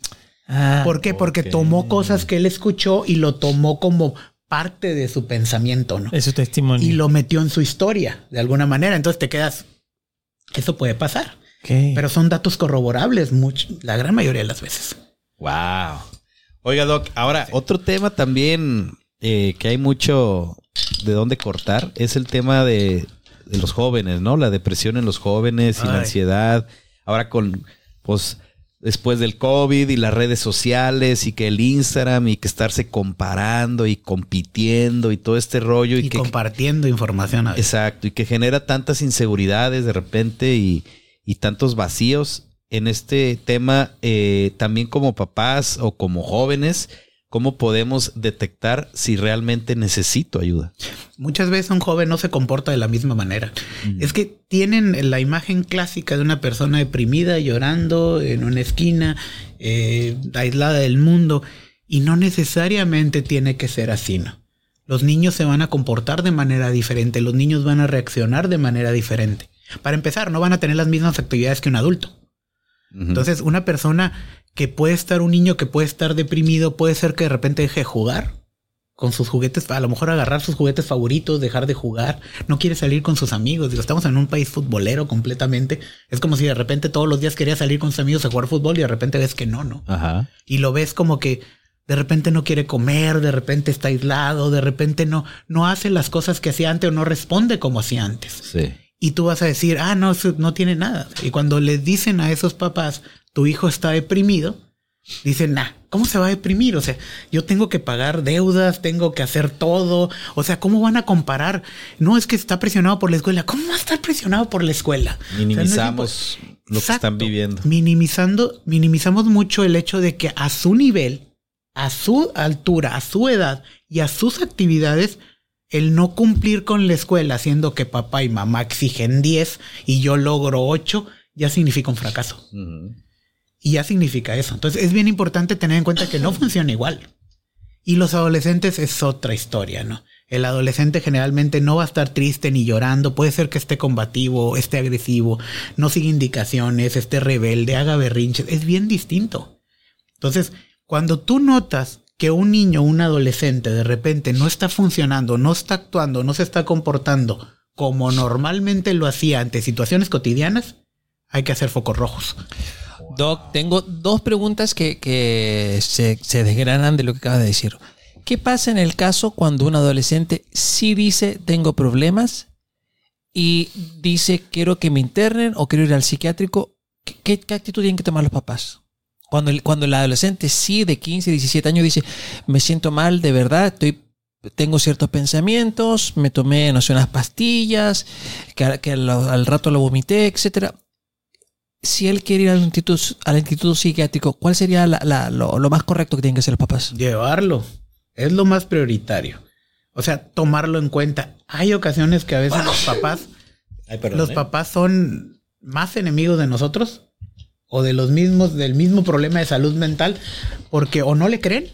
[SPEAKER 2] Ah,
[SPEAKER 3] ¿Por qué? Porque tomó cosas que él escuchó y lo tomó como parte de su pensamiento, ¿no?
[SPEAKER 2] es su testimonio.
[SPEAKER 3] y lo metió en su historia de alguna manera. Entonces te quedas, eso puede pasar, pero son datos corroborables mucho, la gran mayoría de las veces.
[SPEAKER 1] Wow. Oiga, Doc, ahora otro tema también eh, que hay mucho de dónde cortar es el tema de, de los jóvenes, ¿no? La depresión en los jóvenes y la ansiedad. Ahora con, pues, después del COVID y las redes sociales y que el Instagram y que estarse comparando y compitiendo y todo este rollo y,
[SPEAKER 3] Y
[SPEAKER 1] que
[SPEAKER 3] compartiendo información. A veces.
[SPEAKER 1] Exacto, y que genera tantas inseguridades de repente y, y tantos vacíos en este tema, eh, también como papás o como jóvenes, ¿cómo podemos detectar si realmente necesito ayuda?
[SPEAKER 3] Muchas veces un joven no se comporta de la misma manera. Es que tienen la imagen clásica de una persona deprimida, llorando en una esquina, eh, aislada del mundo, y no necesariamente tiene que ser así, ¿no? Los niños se van a comportar de manera diferente, los niños van a reaccionar de manera diferente. Para empezar, no van a tener las mismas actividades que un adulto. Entonces, una persona que puede estar, un niño que puede estar deprimido, puede ser que de repente deje de jugar con sus juguetes, a lo mejor agarrar sus juguetes favoritos, dejar de jugar, no quiere salir con sus amigos. Digo, estamos en un país futbolero completamente. Es como si de repente todos los días quería salir con sus amigos a jugar fútbol y de repente ves que no, ¿no?
[SPEAKER 1] Ajá.
[SPEAKER 3] Y lo ves como que de repente no quiere comer, de repente está aislado, de repente no, no hace las cosas que hacía antes o no responde como hacía antes.
[SPEAKER 1] Sí.
[SPEAKER 3] Y tú vas a decir, ah, no, no tiene nada. Y cuando les dicen a esos papás, tu hijo está deprimido, dicen, nah, ¿cómo se va a deprimir? O sea, yo tengo que pagar deudas, tengo que hacer todo. O sea, ¿cómo van a comparar? No es que está presionado por la escuela. ¿Cómo va a estar presionado por la escuela? O sea, no es
[SPEAKER 1] Minimizamos lo que están viviendo.
[SPEAKER 3] Minimizando, minimizamos mucho el hecho de que a su nivel, a su altura, a su edad y a sus actividades, el no cumplir con la escuela, haciendo que papá y mamá exigen 10 y yo logro 8, ya significa un fracaso. Y ya significa eso. Entonces es bien importante tener en cuenta que no funciona igual. Y los adolescentes es otra historia, ¿no? El adolescente generalmente no va a estar triste ni llorando, puede ser que esté combativo, esté agresivo, no siga indicaciones, esté rebelde, haga berrinches, es bien distinto. Entonces, cuando tú notas que un niño un adolescente de repente no está funcionando, no está actuando, no se está comportando como normalmente lo hacía ante situaciones cotidianas, hay que hacer focos rojos.
[SPEAKER 2] Doc, tengo dos preguntas que, se, desgranan de lo que acaba de decir. ¿Qué pasa en el caso cuando un adolescente sí dice tengo problemas y dice quiero que me internen o quiero ir al psiquiátrico? ¿Qué, actitud tienen que tomar los papás? Cuando el, cuando el adolescente sí de 15, 17 años dice me siento mal de verdad, estoy tengo ciertos pensamientos, me tomé, no sé, unas pastillas, que, que al, al, rato lo vomité, etcétera si él quiere ir al instituto, al instituto psiquiátrico, ¿cuál sería lo, más correcto que tienen que hacer los papás?
[SPEAKER 3] Llevarlo. Es lo más prioritario. O sea, tomarlo en cuenta. Hay ocasiones que a veces los papás, los ¿eh? papás son más enemigos de nosotros o de los mismos, del mismo problema de salud mental, porque o no le creen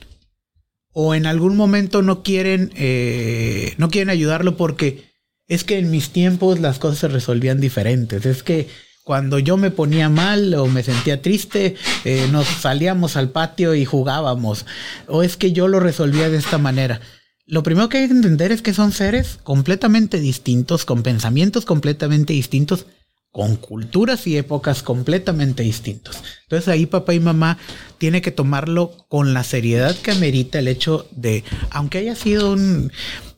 [SPEAKER 3] o en algún momento no quieren, eh, no quieren ayudarlo porque es que en mis tiempos las cosas se resolvían diferentes. Es que cuando yo me ponía mal o me sentía triste, eh, nos salíamos al patio y jugábamos. O es que yo lo resolvía de esta manera. Lo primero que hay que entender es que son seres completamente distintos, con pensamientos completamente distintos, con culturas y épocas completamente distintos. Entonces ahí papá y mamá tiene que tomarlo con la seriedad que amerita el hecho de, aunque haya sido un...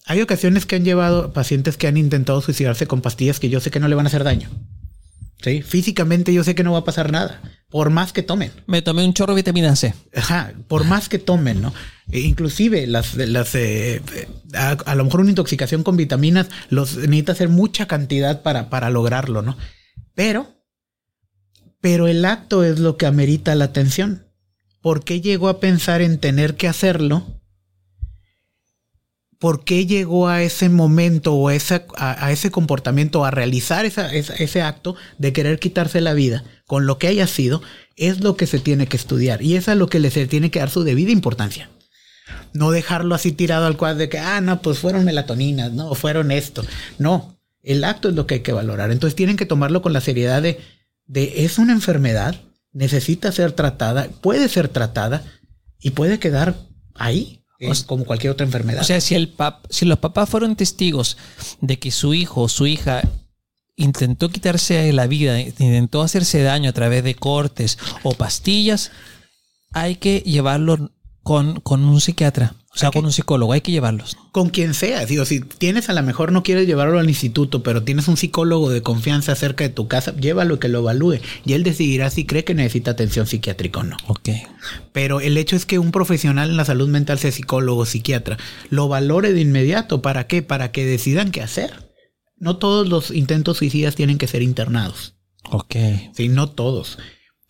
[SPEAKER 3] Hay ocasiones que han llevado pacientes que han intentado suicidarse con pastillas que yo sé que no le van a hacer daño. ¿Sí? Físicamente yo sé que no va a pasar nada, por más que tomen.
[SPEAKER 2] Me tomé un chorro de vitamina C.
[SPEAKER 3] Ajá, por más que tomen, ¿no? E inclusive las, las eh, a, lo mejor una intoxicación con vitaminas los necesita hacer mucha cantidad para, para lograrlo, ¿no? Pero, pero el acto es lo que amerita la atención. ¿Por qué llegó a pensar en tener que hacerlo? Por qué llegó a ese momento o a, ese comportamiento, a realizar ese acto de querer quitarse la vida con lo que haya sido, es lo que se tiene que estudiar y es a lo que le se tiene que dar su debida importancia. No dejarlo así tirado al cuadro de que, ah, no, pues fueron melatoninas, no, fueron esto. No, el acto es lo que hay que valorar. Entonces tienen que tomarlo con la seriedad de, de es una enfermedad, necesita ser tratada, puede ser tratada y puede quedar ahí es como cualquier otra enfermedad.
[SPEAKER 2] O sea, si, el pap si los papás fueron testigos de que su hijo o su hija intentó quitarse la vida, intentó hacerse daño a través de cortes o pastillas, hay que llevarlo con, con un psiquiatra. O sea, con un psicólogo, hay que llevarlos.
[SPEAKER 3] Con quien sea. Digo, si tienes a lo mejor no quieres llevarlo al instituto, pero tienes un psicólogo de confianza cerca de tu casa, llévalo y que lo evalúe. Y él decidirá si cree que necesita atención psiquiátrica o no.
[SPEAKER 2] Ok.
[SPEAKER 3] Pero el hecho es que un profesional en la salud mental, sea psicólogo, psiquiatra, lo valore de inmediato. ¿Para qué? Para que decidan qué hacer. No todos los intentos suicidas tienen que ser internados.
[SPEAKER 2] Ok.
[SPEAKER 3] Sí, no todos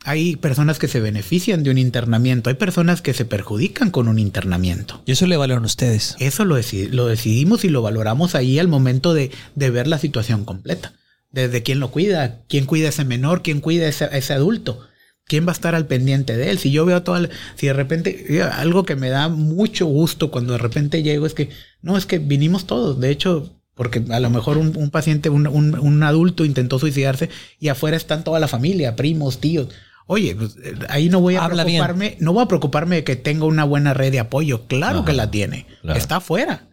[SPEAKER 3] hay personas que se benefician de un internamiento, hay personas que se perjudican con un internamiento.
[SPEAKER 2] Y eso le valoran ustedes.
[SPEAKER 3] Eso lo, lo decidimos y lo valoramos ahí al momento de, ver la situación completa. Desde quién lo cuida, quién cuida a ese menor, quién cuida a ese, adulto, quién va a estar al pendiente de él. Si yo veo todo, si de repente, algo que me da mucho gusto cuando de repente llego es que, no, es que vinimos todos. De hecho, porque a lo mejor un, paciente, un, un, adulto intentó suicidarse y afuera están toda la familia, primos, tíos. Oye, pues, eh, ahí no voy a preocuparme, no voy a preocuparme de que tenga una buena red de apoyo. Claro que la tiene. Está afuera.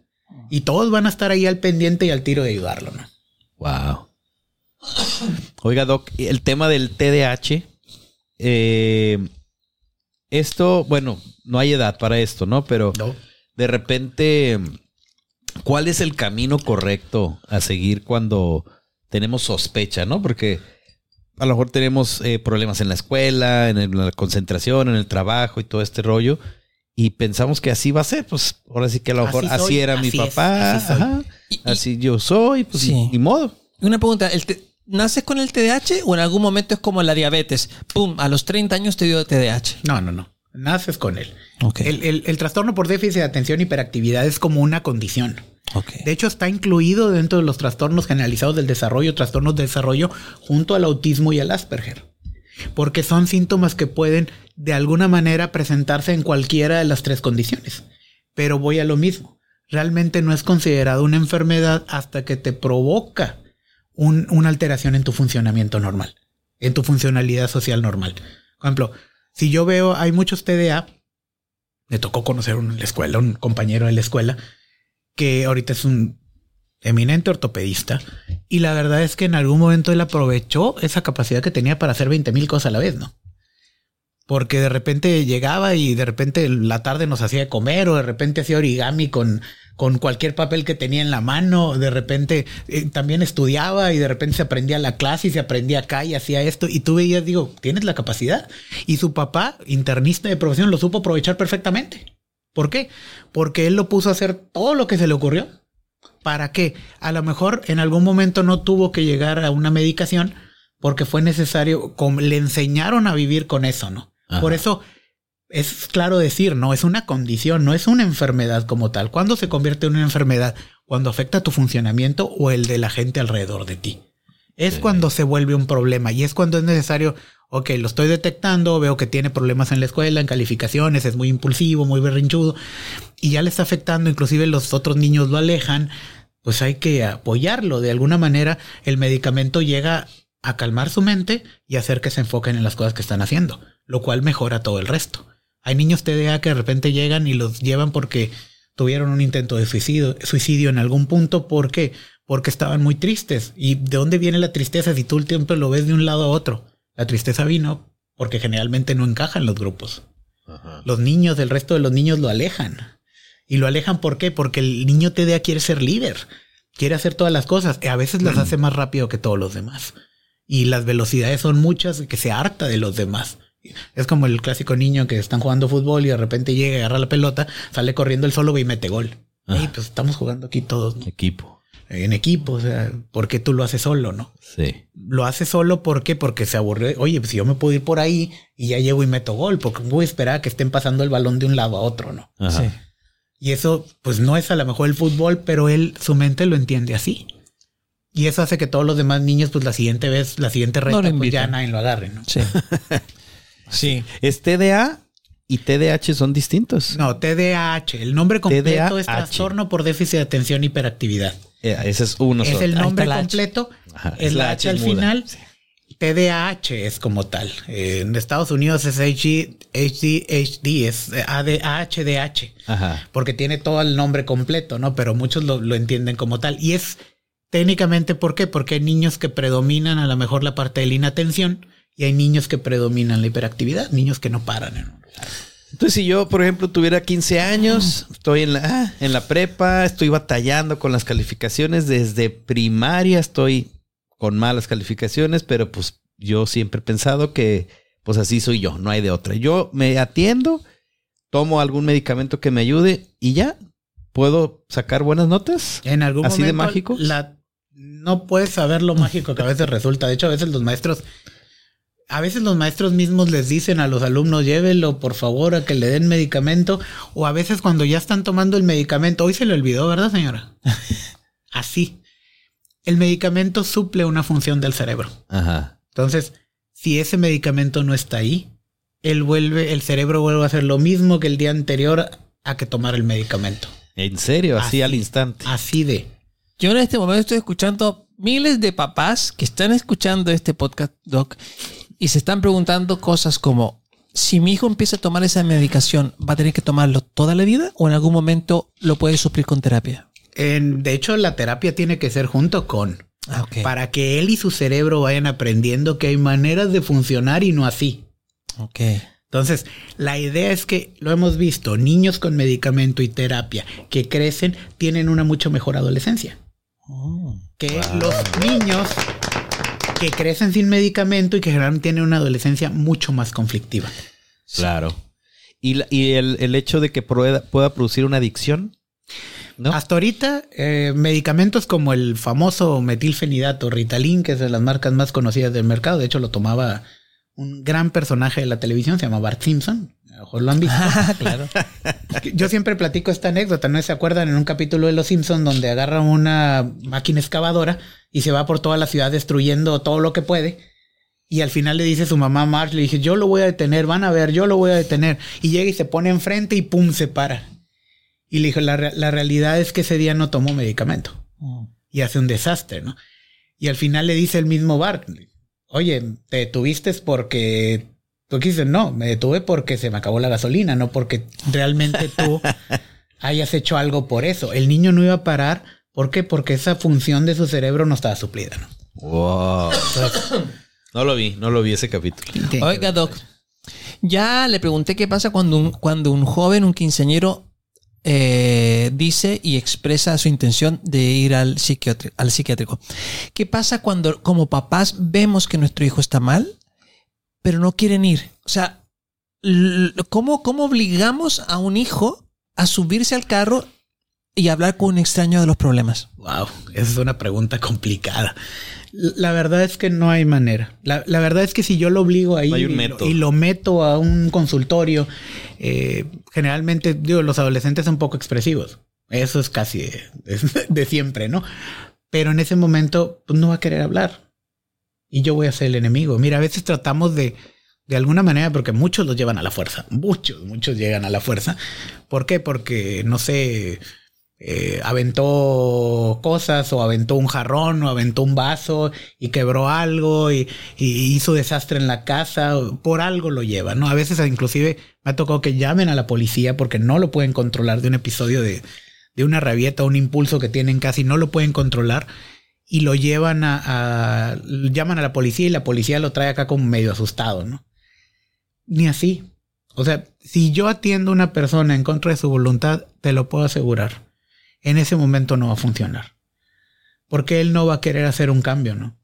[SPEAKER 3] Y todos van a estar ahí al pendiente y al tiro de ayudarlo, ¿no?
[SPEAKER 1] Wow. Oiga, Doc, el tema del TDAH. Eh, esto, bueno, no hay edad para esto, ¿no? Pero de repente, ¿cuál es el camino correcto a seguir cuando tenemos sospecha, ¿no? Porque a lo mejor tenemos eh, problemas en la escuela, en, la concentración, en el trabajo y todo este rollo. Y pensamos que así va a ser, pues ahora sí que a lo mejor así, era mi papá, así, yo soy, pues sí. ni modo.
[SPEAKER 2] Una pregunta, ¿naces con el TDAH o en algún momento es como la diabetes? ¡Pum! A los 30 años te dio TDAH.
[SPEAKER 3] No, no, no. Naces con él. El, el, trastorno por déficit de atención y hiperactividad es como una condición. De hecho, está incluido dentro de los trastornos generalizados del desarrollo, trastornos de desarrollo, junto al autismo y al Asperger. Porque son síntomas que pueden de alguna manera presentarse en cualquiera de las tres condiciones. Pero voy a lo mismo. realmente no es considerado una enfermedad hasta que te provoca una alteración en tu funcionamiento normal, en tu funcionalidad social normal. Por ejemplo, si yo veo, hay muchos TDA, me tocó conocer en la escuela, un compañero de la escuela, que ahorita es un eminente ortopedista, y la verdad es que en algún momento él aprovechó esa capacidad que tenía para hacer 20 mil cosas a la vez, ¿no? Porque de repente llegaba y de repente la tarde nos hacía comer o de repente hacía origami con, con cualquier papel que tenía en la mano, de repente eh, también estudiaba y de repente se aprendía la clase y se aprendía acá y hacía esto y tú veías, digo, tienes la capacidad. Y su papá, internista de profesión, lo supo aprovechar perfectamente. ¿Por qué? Porque él lo puso a hacer todo lo que se le ocurrió. ¿Para qué? A lo mejor en algún momento no tuvo que llegar a una medicación porque fue necesario, le enseñaron a vivir con eso, ¿no? Por eso es claro decir, no es una condición, no es una enfermedad como tal. ¿Cuándo se convierte en una enfermedad? Cuando afecta tu funcionamiento o el de la gente alrededor de ti. Es cuando se vuelve un problema y es cuando es necesario, ok, lo estoy detectando, veo que tiene problemas en la escuela, en calificaciones, es muy impulsivo, muy berrinchudo y ya le está afectando, inclusive los otros niños lo alejan, pues hay que apoyarlo. De alguna manera el medicamento llega a calmar su mente y hacer que se enfoquen en las cosas que están haciendo, lo cual mejora todo el resto. Hay niños TDA que de repente llegan y los llevan porque tuvieron un intento de suicidio, suicidio en algún punto. ¿Por qué? Porque estaban muy tristes. ¿Y de dónde viene la tristeza si tú el tiempo lo ves de un lado a otro? La tristeza vino porque generalmente no encajan los grupos. Los niños, el resto de los niños lo alejan. Y lo alejan ¿por qué? Porque el niño TDA quiere ser líder. Quiere hacer todas las cosas. Y a veces las hace más rápido que todos los demás. Y las velocidades son muchas que se harta de los demás. Es como el clásico niño que están jugando fútbol y de repente llega, agarra la pelota, sale corriendo el solo y mete gol. Y pues estamos jugando aquí todos.
[SPEAKER 1] Equipo.
[SPEAKER 3] En equipo, o sea, ¿por qué tú lo haces solo, no?
[SPEAKER 1] Sí.
[SPEAKER 3] Lo haces solo ¿por qué? porque se aburre. Oye, pues si yo me puedo ir por ahí y ya llego y meto gol, porque voy a esperar a que estén pasando el balón de un lado a otro, ¿no? Sí. Y eso, pues no es a lo mejor el fútbol, pero él, su mente lo entiende así. Y eso hace que todos los demás niños, pues la siguiente vez, la siguiente reta, pues ya nadie lo agarre, ¿no?
[SPEAKER 2] Sí. Sí.
[SPEAKER 1] ¿Es TDA y TDAH son distintos?
[SPEAKER 3] No, TDAH. El nombre completo es trastorno por déficit de atención y hiperactividad.
[SPEAKER 1] Eh, ese es uno.
[SPEAKER 3] Es el nombre completo. Es la H, al final. TDAH es como tal. Eh, en Estados Unidos es HD, HD, es ADHDH. Ajá. Porque tiene todo el nombre completo, ¿no? Pero muchos lo, lo, entienden como tal. Y es técnicamente, ¿por qué? Porque hay niños que predominan a lo mejor la parte de la inatención y hay niños que predominan la hiperactividad, niños que no paran. En
[SPEAKER 1] Entonces, si yo, por ejemplo, tuviera 15 años, estoy en la, ah, en la prepa, estoy batallando con las calificaciones desde primaria, estoy con malas calificaciones, pero pues yo siempre he pensado que pues así soy yo, no hay de otra. Yo me atiendo, tomo algún medicamento que me ayude y ya puedo sacar buenas notas.
[SPEAKER 3] En algún
[SPEAKER 1] así de mágico.
[SPEAKER 3] La, no puedes saber lo mágico que a veces resulta. De hecho, a veces los maestros a veces los maestros mismos les dicen a los alumnos, llévelo por favor a que le den medicamento, o a veces cuando ya están tomando el medicamento, hoy se le olvidó, ¿verdad señora? Así. El medicamento suple una función del cerebro. Ajá. Entonces, si ese medicamento no está ahí, él vuelve, el cerebro vuelve a hacer lo mismo que el día anterior a que tomar el medicamento.
[SPEAKER 1] ¿En serio? Así, así al instante.
[SPEAKER 3] Así de.
[SPEAKER 2] Yo en este momento estoy escuchando miles de papás que están escuchando este podcast, Doc, y se están preguntando cosas como, si mi hijo empieza a tomar esa medicación, ¿va a tener que tomarlo toda la vida o en algún momento lo puede suplir con terapia?
[SPEAKER 3] de hecho, la terapia tiene que ser junto con. Ah, para que él y su cerebro vayan aprendiendo que hay maneras de funcionar y no así.
[SPEAKER 2] Ok.
[SPEAKER 3] Entonces, la idea es que lo hemos visto, niños con medicamento y terapia que crecen tienen una mucho mejor adolescencia. Oh. que los niños que crecen sin medicamento y que generalmente tienen una adolescencia mucho más conflictiva.
[SPEAKER 1] Claro. ¿Y, el, hecho de que pueda, producir una adicción?
[SPEAKER 3] ¿No? Hasta ahorita, eh, medicamentos como el famoso metilfenidato, Ritalin, que es de las marcas más conocidas del mercado, de hecho lo tomaba un gran personaje de la televisión, se llama Bart Simpson, a lo mejor lo han visto. claro. Yo siempre platico esta anécdota, ¿no se acuerdan en un capítulo de Los Simpsons donde agarra una máquina excavadora y se va por toda la ciudad destruyendo todo lo que puede? Y al final le dice su mamá Marge, le dije, yo lo voy a detener, van a ver, yo lo voy a detener. Y llega y se pone enfrente y pum, se para. Y le dijo, la, la realidad es que ese día no tomó medicamento. Mm. Y hace un desastre, ¿no? Y al final le dice el mismo Bart, oye, te detuviste porque... Tú dices, no, me detuve porque se me acabó la gasolina, no porque realmente tú hayas hecho algo por eso. El niño no iba a parar. ¿Por qué? Porque esa función de su cerebro no estaba suplida, ¿no?
[SPEAKER 1] Wow. no lo vi, no lo vi ese capítulo.
[SPEAKER 2] Oiga, Doc. Ya le pregunté qué pasa cuando un, cuando un joven, un quinceañero, eh, dice y expresa su intención de ir al psiquiátrico, al psiquiátrico. ¿Qué pasa cuando como papás vemos que nuestro hijo está mal, pero no quieren ir? O sea, ¿cómo, cómo obligamos a un hijo a subirse al carro y hablar con un extraño de los problemas?
[SPEAKER 3] Wow, esa es una pregunta complicada. La verdad es que no hay manera. La, verdad es que si yo lo obligo ahí y, lo, meto a un consultorio, eh, generalmente digo, los adolescentes son poco expresivos. Eso es casi de, siempre, ¿no? Pero en ese momento pues, no va a querer hablar. Y yo voy a ser el enemigo. Mira, a veces tratamos de, de alguna manera, porque muchos los llevan a la fuerza. Muchos, muchos llegan a la fuerza. ¿Por qué? Porque, no sé, eh, aventó cosas o aventó un jarrón o aventó un vaso y quebró algo y, hizo desastre en la casa, por algo lo lleva, ¿no? A veces inclusive me ha tocado que llamen a la policía porque no lo pueden controlar de un episodio de, de una rabieta, un impulso que tienen casi, no lo pueden controlar y lo llevan a, llaman a la policía y la policía lo trae acá como medio asustado, ¿no? Ni así. O sea, si yo atiendo a una persona en contra de su voluntad, te lo puedo asegurar en ese momento no va a funcionar. Porque él no va a querer hacer un cambio, ¿no?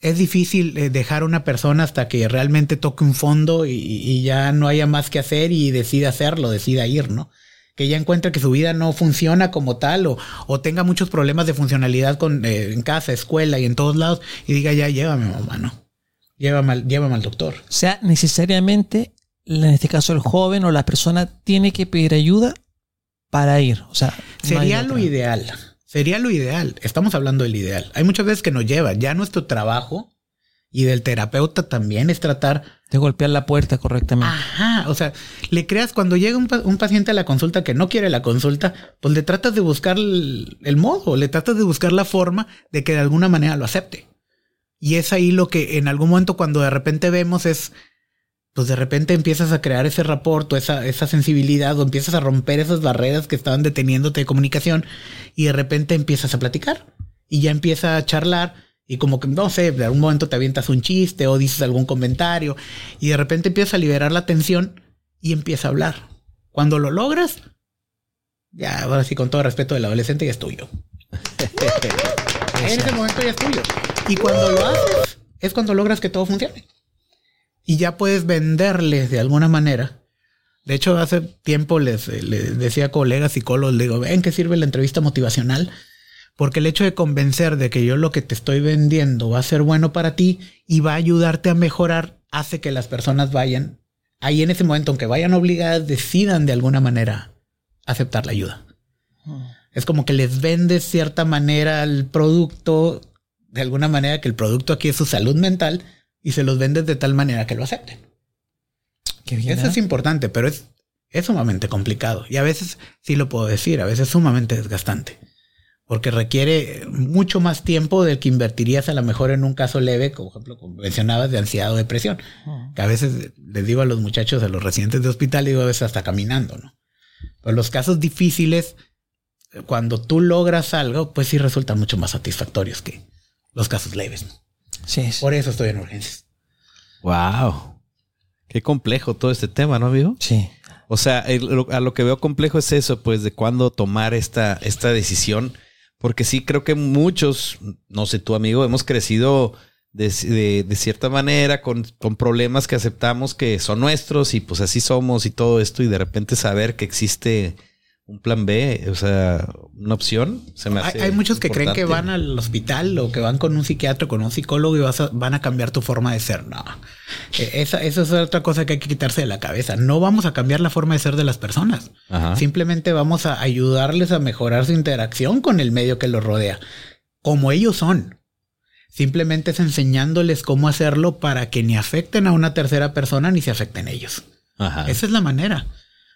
[SPEAKER 3] Es difícil eh, dejar a una persona hasta que realmente toque un fondo y, ya no haya más que hacer y decida hacerlo, decida ir, ¿no? Que ya encuentre que su vida no funciona como tal o, tenga muchos problemas de funcionalidad con, eh, en casa, escuela y en todos lados y diga ya llévame mamá, ¿no? Llévame, llévame al doctor.
[SPEAKER 2] O sea, necesariamente, en este caso el joven o la persona tiene que pedir ayuda para ir. O sea,
[SPEAKER 3] sería lo ideal. Sería lo ideal. Estamos hablando del ideal. Hay muchas veces que nos lleva. Ya nuestro trabajo y del terapeuta también es tratar
[SPEAKER 2] de golpear la puerta correctamente.
[SPEAKER 3] Ajá. O sea, le creas cuando llega un, paciente a la consulta que no quiere la consulta, pues le tratas de buscar el, el modo, le tratas de buscar la forma de que de alguna manera lo acepte. Y es ahí lo que en algún momento cuando de repente vemos es pues de repente empiezas a crear ese rapport o esa, esa sensibilidad o empiezas a romper esas barreras que estaban deteniéndote de comunicación y de repente empiezas a platicar y ya empieza a charlar y como que no sé, de algún momento te avientas un chiste o dices algún comentario y de repente empiezas a liberar la tensión y empieza a hablar. Cuando lo logras, ya ahora sí con todo respeto del adolescente ya es tuyo. en ese momento ya es tuyo. Y cuando lo haces es cuando logras que todo funcione y ya puedes venderles de alguna manera. De hecho, hace tiempo les, decía a colegas psicólogos, le digo, ven que sirve la entrevista motivacional, porque el hecho de convencer de que yo lo que te estoy vendiendo va a ser bueno para ti y va a ayudarte a mejorar, hace que las personas vayan, ahí en ese momento, aunque vayan obligadas, decidan de alguna manera aceptar la ayuda. Hmm. Es como que les vendes cierta manera al producto, de alguna manera que el producto aquí es su salud mental, y se los vendes de tal manera que lo acepten. Eso es importante, pero es, es sumamente complicado. Y a veces, sí lo puedo decir, a veces sumamente desgastante. Porque requiere mucho más tiempo del que invertirías a lo mejor en un caso leve, como ejemplo, como mencionabas, de ansiedad o depresión. Que a veces les digo a los muchachos, a los residentes de hospital, digo a veces hasta caminando, ¿no? Pero los casos difíciles, cuando tú logras algo, pues sí resultan mucho más satisfactorios que los casos leves, ¿no? Sí, Por eso estoy en urgencias.
[SPEAKER 1] Wow. Qué complejo todo este tema, ¿no, amigo?
[SPEAKER 2] Sí.
[SPEAKER 1] O sea, a lo que veo complejo es eso, pues, de cuándo tomar esta, esta decisión. Porque sí creo que muchos, no sé, tu amigo, hemos crecido de, cierta manera con, con, problemas que aceptamos que son nuestros y pues así somos y todo esto y de repente saber que existe un plan B, o sea, una opción. Se me
[SPEAKER 3] hay, muchos que creen que van al hospital o que van con un psiquiatra, con un psicólogo y van a cambiar tu forma de ser. No, e, esa, es otra cosa que hay que quitarse de la cabeza. No vamos a cambiar la forma de ser de las personas. Simplemente vamos a ayudarles a mejorar su interacción con el medio que los rodea, como ellos son. Simplemente es enseñándoles cómo hacerlo para que ni afecten a una tercera persona ni se afecten ellos. Esa es la manera.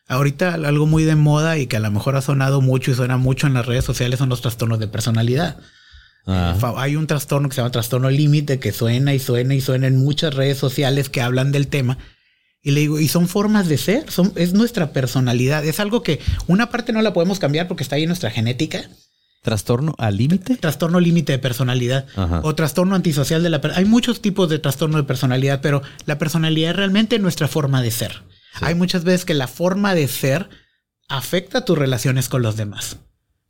[SPEAKER 3] Ahorita algo muy de moda y que a lo mejor ha sonado mucho y suena mucho en las redes sociales son los trastornos de personalidad.
[SPEAKER 1] Ah.
[SPEAKER 3] Eh, hay un trastorno que se llama trastorno límite que suena y suena y suena en muchas redes sociales que hablan del tema. Y le digo, y son formas de ser, son, es nuestra personalidad. Es algo que una parte no la podemos cambiar porque está ahí en nuestra genética.
[SPEAKER 1] ¿Trastorno al límite?
[SPEAKER 3] Trastorno límite de personalidad
[SPEAKER 1] Ajá.
[SPEAKER 3] o trastorno antisocial de la per- Hay muchos tipos de trastorno de personalidad, pero la personalidad es realmente nuestra forma de ser. Hay muchas veces que la forma de ser afecta tus relaciones con los demás.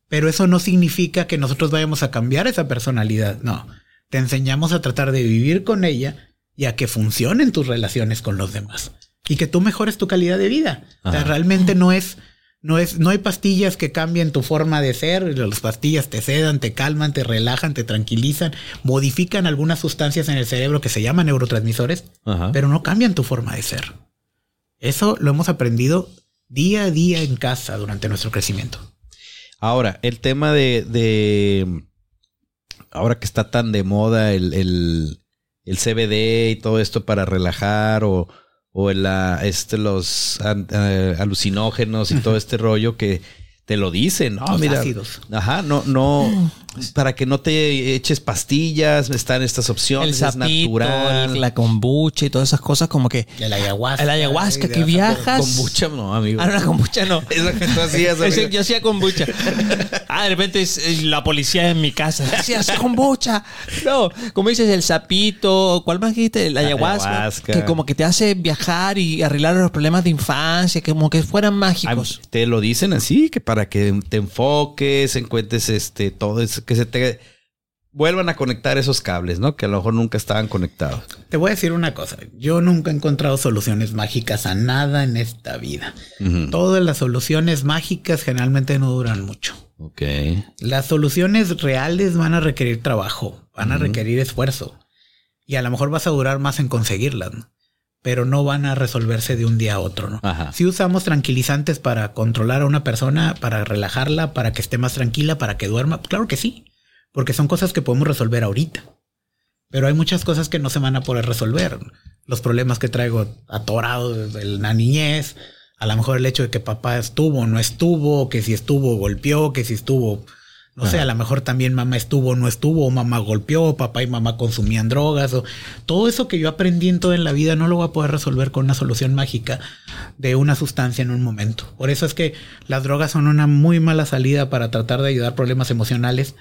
[SPEAKER 3] Pero eso no significa que nosotros vayamos a cambiar esa personalidad. No. Te enseñamos a tratar de vivir con ella y a que funcionen tus relaciones con los demás. Y que tú mejores tu calidad de vida. O sea, realmente no es, no es, no hay pastillas que cambien tu forma de ser. Las pastillas te sedan, te calman, te relajan, te tranquilizan, modifican algunas sustancias en el cerebro que se llaman neurotransmisores,
[SPEAKER 1] Ajá.
[SPEAKER 3] pero no cambian tu forma de ser. Eso lo hemos aprendido día a día en casa durante nuestro crecimiento.
[SPEAKER 1] Ahora, el tema de, de- ahora que está tan de moda el, el, el CBD y todo esto para relajar o, o el, ah, este, los an- eh, alucinógenos y todo este rollo que te lo dicen, ¿no?
[SPEAKER 3] Los
[SPEAKER 1] Mira,
[SPEAKER 3] ácidos.
[SPEAKER 1] Ajá, no, no, para que no te eches pastillas, están estas
[SPEAKER 2] El
[SPEAKER 1] opciones, es
[SPEAKER 2] sapito,
[SPEAKER 1] natural.
[SPEAKER 2] el- la kombucha y todas esas cosas como que...
[SPEAKER 3] El ayahuasca.
[SPEAKER 2] El ayahuasca, que viajas.
[SPEAKER 1] Kombucha, no, amigo.
[SPEAKER 2] Ah, no, la kombucha no.
[SPEAKER 1] Eso que tú hacías, amigo.
[SPEAKER 2] yo hacía kombucha. Ah, de repente es, es la policía en mi casa. Hacías kombucha. No, como dices, el sapito. ¿Cuál más dijiste? El ayahuasca.
[SPEAKER 1] Ayahuasca.
[SPEAKER 2] Que como que te hace viajar y arreglar los problemas de infancia, que como que fueran mágicos.
[SPEAKER 1] Te lo dicen así, que para que te enfoques, encuentres este, todo eso, que se te vuelvan a conectar esos cables, ¿no? Que a lo mejor nunca estaban conectados.
[SPEAKER 3] Te voy a decir una cosa. Yo nunca he encontrado soluciones mágicas a nada en esta vida. Todas las soluciones mágicas generalmente no duran mucho.
[SPEAKER 1] Ok.
[SPEAKER 3] Las soluciones reales van a requerir trabajo, van a requerir esfuerzo. Y a lo mejor vas a durar más en conseguirlas, ¿no? Pero no van a resolverse de un día a otro, ¿no?
[SPEAKER 1] Ajá.
[SPEAKER 3] Si usamos tranquilizantes para controlar a una persona, para relajarla, para que esté más tranquila, para que duerma, claro que sí, porque son cosas que podemos resolver ahorita. Pero hay muchas cosas que no se van a poder resolver. Los problemas que traigo atorados desde la niñez, a lo mejor el hecho de que papá estuvo o no estuvo, que si estuvo golpeó, que si estuvo, no sé, a lo mejor también mamá estuvo o no estuvo, o mamá golpeó, papá y mamá consumían drogas, o todo eso que yo aprendí en toda en la vida no lo voy a poder resolver con una solución mágica de una sustancia en un momento. Por eso es que las drogas son una muy mala salida para tratar de ayudar problemas emocionales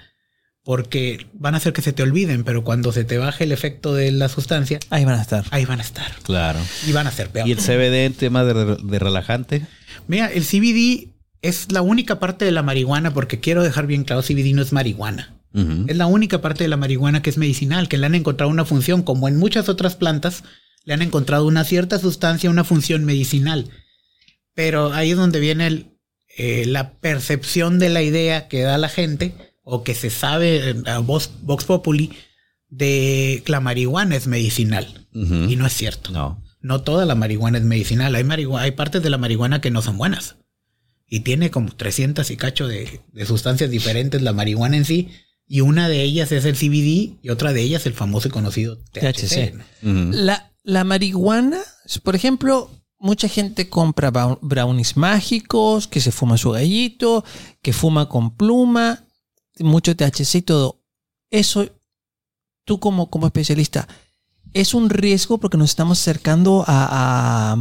[SPEAKER 3] porque van a hacer que se te olviden, pero cuando se te baje el efecto de la sustancia,
[SPEAKER 2] Ahí van a estar.
[SPEAKER 3] ahí van a estar
[SPEAKER 1] Claro.
[SPEAKER 3] y van a ser peor.
[SPEAKER 1] ¿Y el CBD en tema de, de relajante?
[SPEAKER 3] Mira, el CBD es la única parte de la marihuana porque quiero dejar bien claro, CBD no es marihuana. Es la única parte de la marihuana que es medicinal, que le han encontrado una función, como en muchas otras plantas, le han encontrado una cierta sustancia, una función medicinal. Pero ahí es donde viene el, eh, la percepción de la idea que da la gente, o que se sabe, a Vox, Vox Populi, de que la marihuana es medicinal. Y no es cierto.
[SPEAKER 1] No.
[SPEAKER 3] No toda la marihuana es medicinal. Hay, hay partes de la marihuana que no son buenas. Y tiene como 300 y cacho de, de sustancias diferentes la marihuana en sí. Y una de ellas es el CBD y otra de ellas el famoso y conocido THC.
[SPEAKER 2] La, la marihuana, por ejemplo, mucha gente compra brownies brownies mágicos, que se fuma su gallito, que fuma con pluma, mucho THC y todo. Eso, tú como, como especialista, ¿es un riesgo porque nos estamos acercando a, a,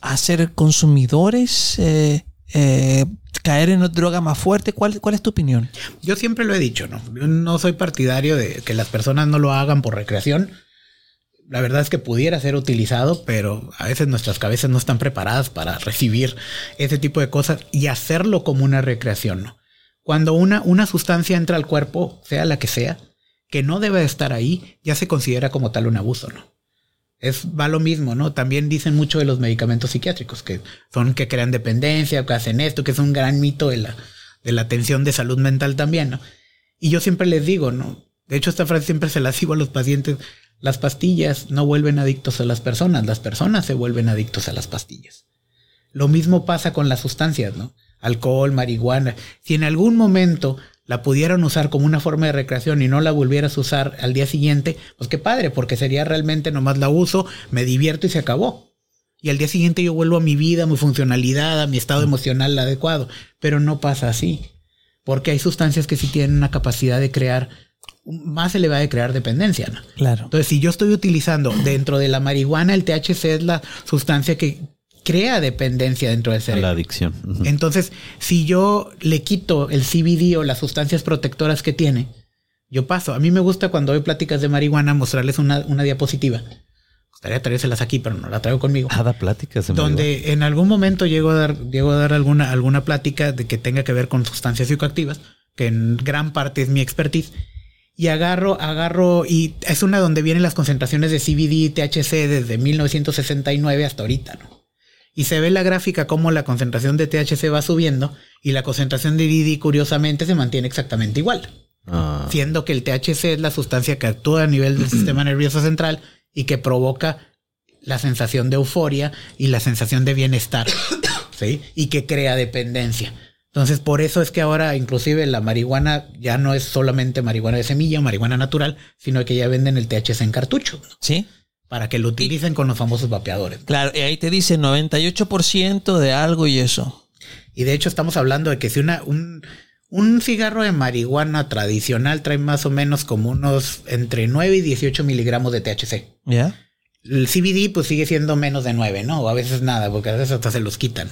[SPEAKER 2] a ser consumidores? Eh, eh, ¿Caer en droga más fuerte? ¿Cuál, ¿Cuál es tu opinión?
[SPEAKER 3] Yo siempre lo he dicho, ¿no? Yo no soy partidario de que las personas no lo hagan por recreación. La verdad es que pudiera ser utilizado, pero a veces nuestras cabezas no están preparadas para recibir ese tipo de cosas y hacerlo como una recreación, ¿no? Cuando una, una sustancia entra al cuerpo, sea la que sea, que no debe de estar ahí, ya se considera como tal un abuso, ¿no? Es, va lo mismo, ¿no? También dicen mucho de los medicamentos psiquiátricos, que son que crean dependencia, que hacen esto, que es un gran mito de la, de la atención de salud mental también, ¿no? Y yo siempre les digo, ¿no? De hecho, esta frase siempre se la digo a los pacientes. Las pastillas no vuelven adictos a las personas, las personas se vuelven adictos a las pastillas. Lo mismo pasa con las sustancias, ¿no? Alcohol, marihuana. Si en algún momento la pudieran usar como una forma de recreación y no la volvieras a usar al día siguiente, pues qué padre, porque sería realmente nomás la uso, me divierto y se acabó. y al día siguiente yo vuelvo a mi vida, a mi funcionalidad, a mi estado emocional adecuado. Pero no pasa así. Porque hay sustancias que sí tienen una capacidad de crear, más elevada de crear dependencia. ¿no?
[SPEAKER 2] Claro.
[SPEAKER 3] Entonces, si yo estoy utilizando dentro de la marihuana, el THC es la sustancia que crea dependencia dentro del cerebro.
[SPEAKER 1] La adicción.
[SPEAKER 3] Entonces, si yo le quito el CBD o las sustancias protectoras que tiene, yo paso. A mí me gusta cuando doy pláticas de marihuana mostrarles una, una diapositiva. Gustaría traérselas aquí, pero no la traigo conmigo.
[SPEAKER 1] Ah, da pláticas. marihuana.
[SPEAKER 3] donde en algún momento llego a dar, llego a dar alguna, alguna plática de que tenga que ver con sustancias psicoactivas, que en gran parte es mi expertise. Y agarro, agarro, y es una donde vienen las concentraciones de CBD y THC desde 1969 hasta ahorita, ¿no? Y se ve la gráfica cómo la concentración de THC va subiendo y la concentración de CBD curiosamente se mantiene exactamente igual.
[SPEAKER 1] Ah,
[SPEAKER 3] Siendo que el THC es la sustancia que actúa a nivel del sistema nervioso central y que provoca la sensación de euforia y la sensación de bienestar, ¿sí? Y que crea dependencia. Entonces, por eso es que ahora inclusive la marihuana ya no es solamente marihuana de semilla o marihuana natural, sino que ya venden el THC en cartucho
[SPEAKER 2] ¿Sí?
[SPEAKER 3] Para que lo utilicen con los famosos vapeadores.
[SPEAKER 2] Claro, y ahí te dice 98% de algo y eso.
[SPEAKER 3] Y de hecho estamos hablando de que si una, un, un cigarro de marihuana tradicional trae más o menos como unos entre 9 y 18 miligramos de THC.
[SPEAKER 2] ¿Ya?
[SPEAKER 3] El CBD pues sigue siendo menos de 9, ¿no? O a veces nada, porque a veces hasta se los quitan.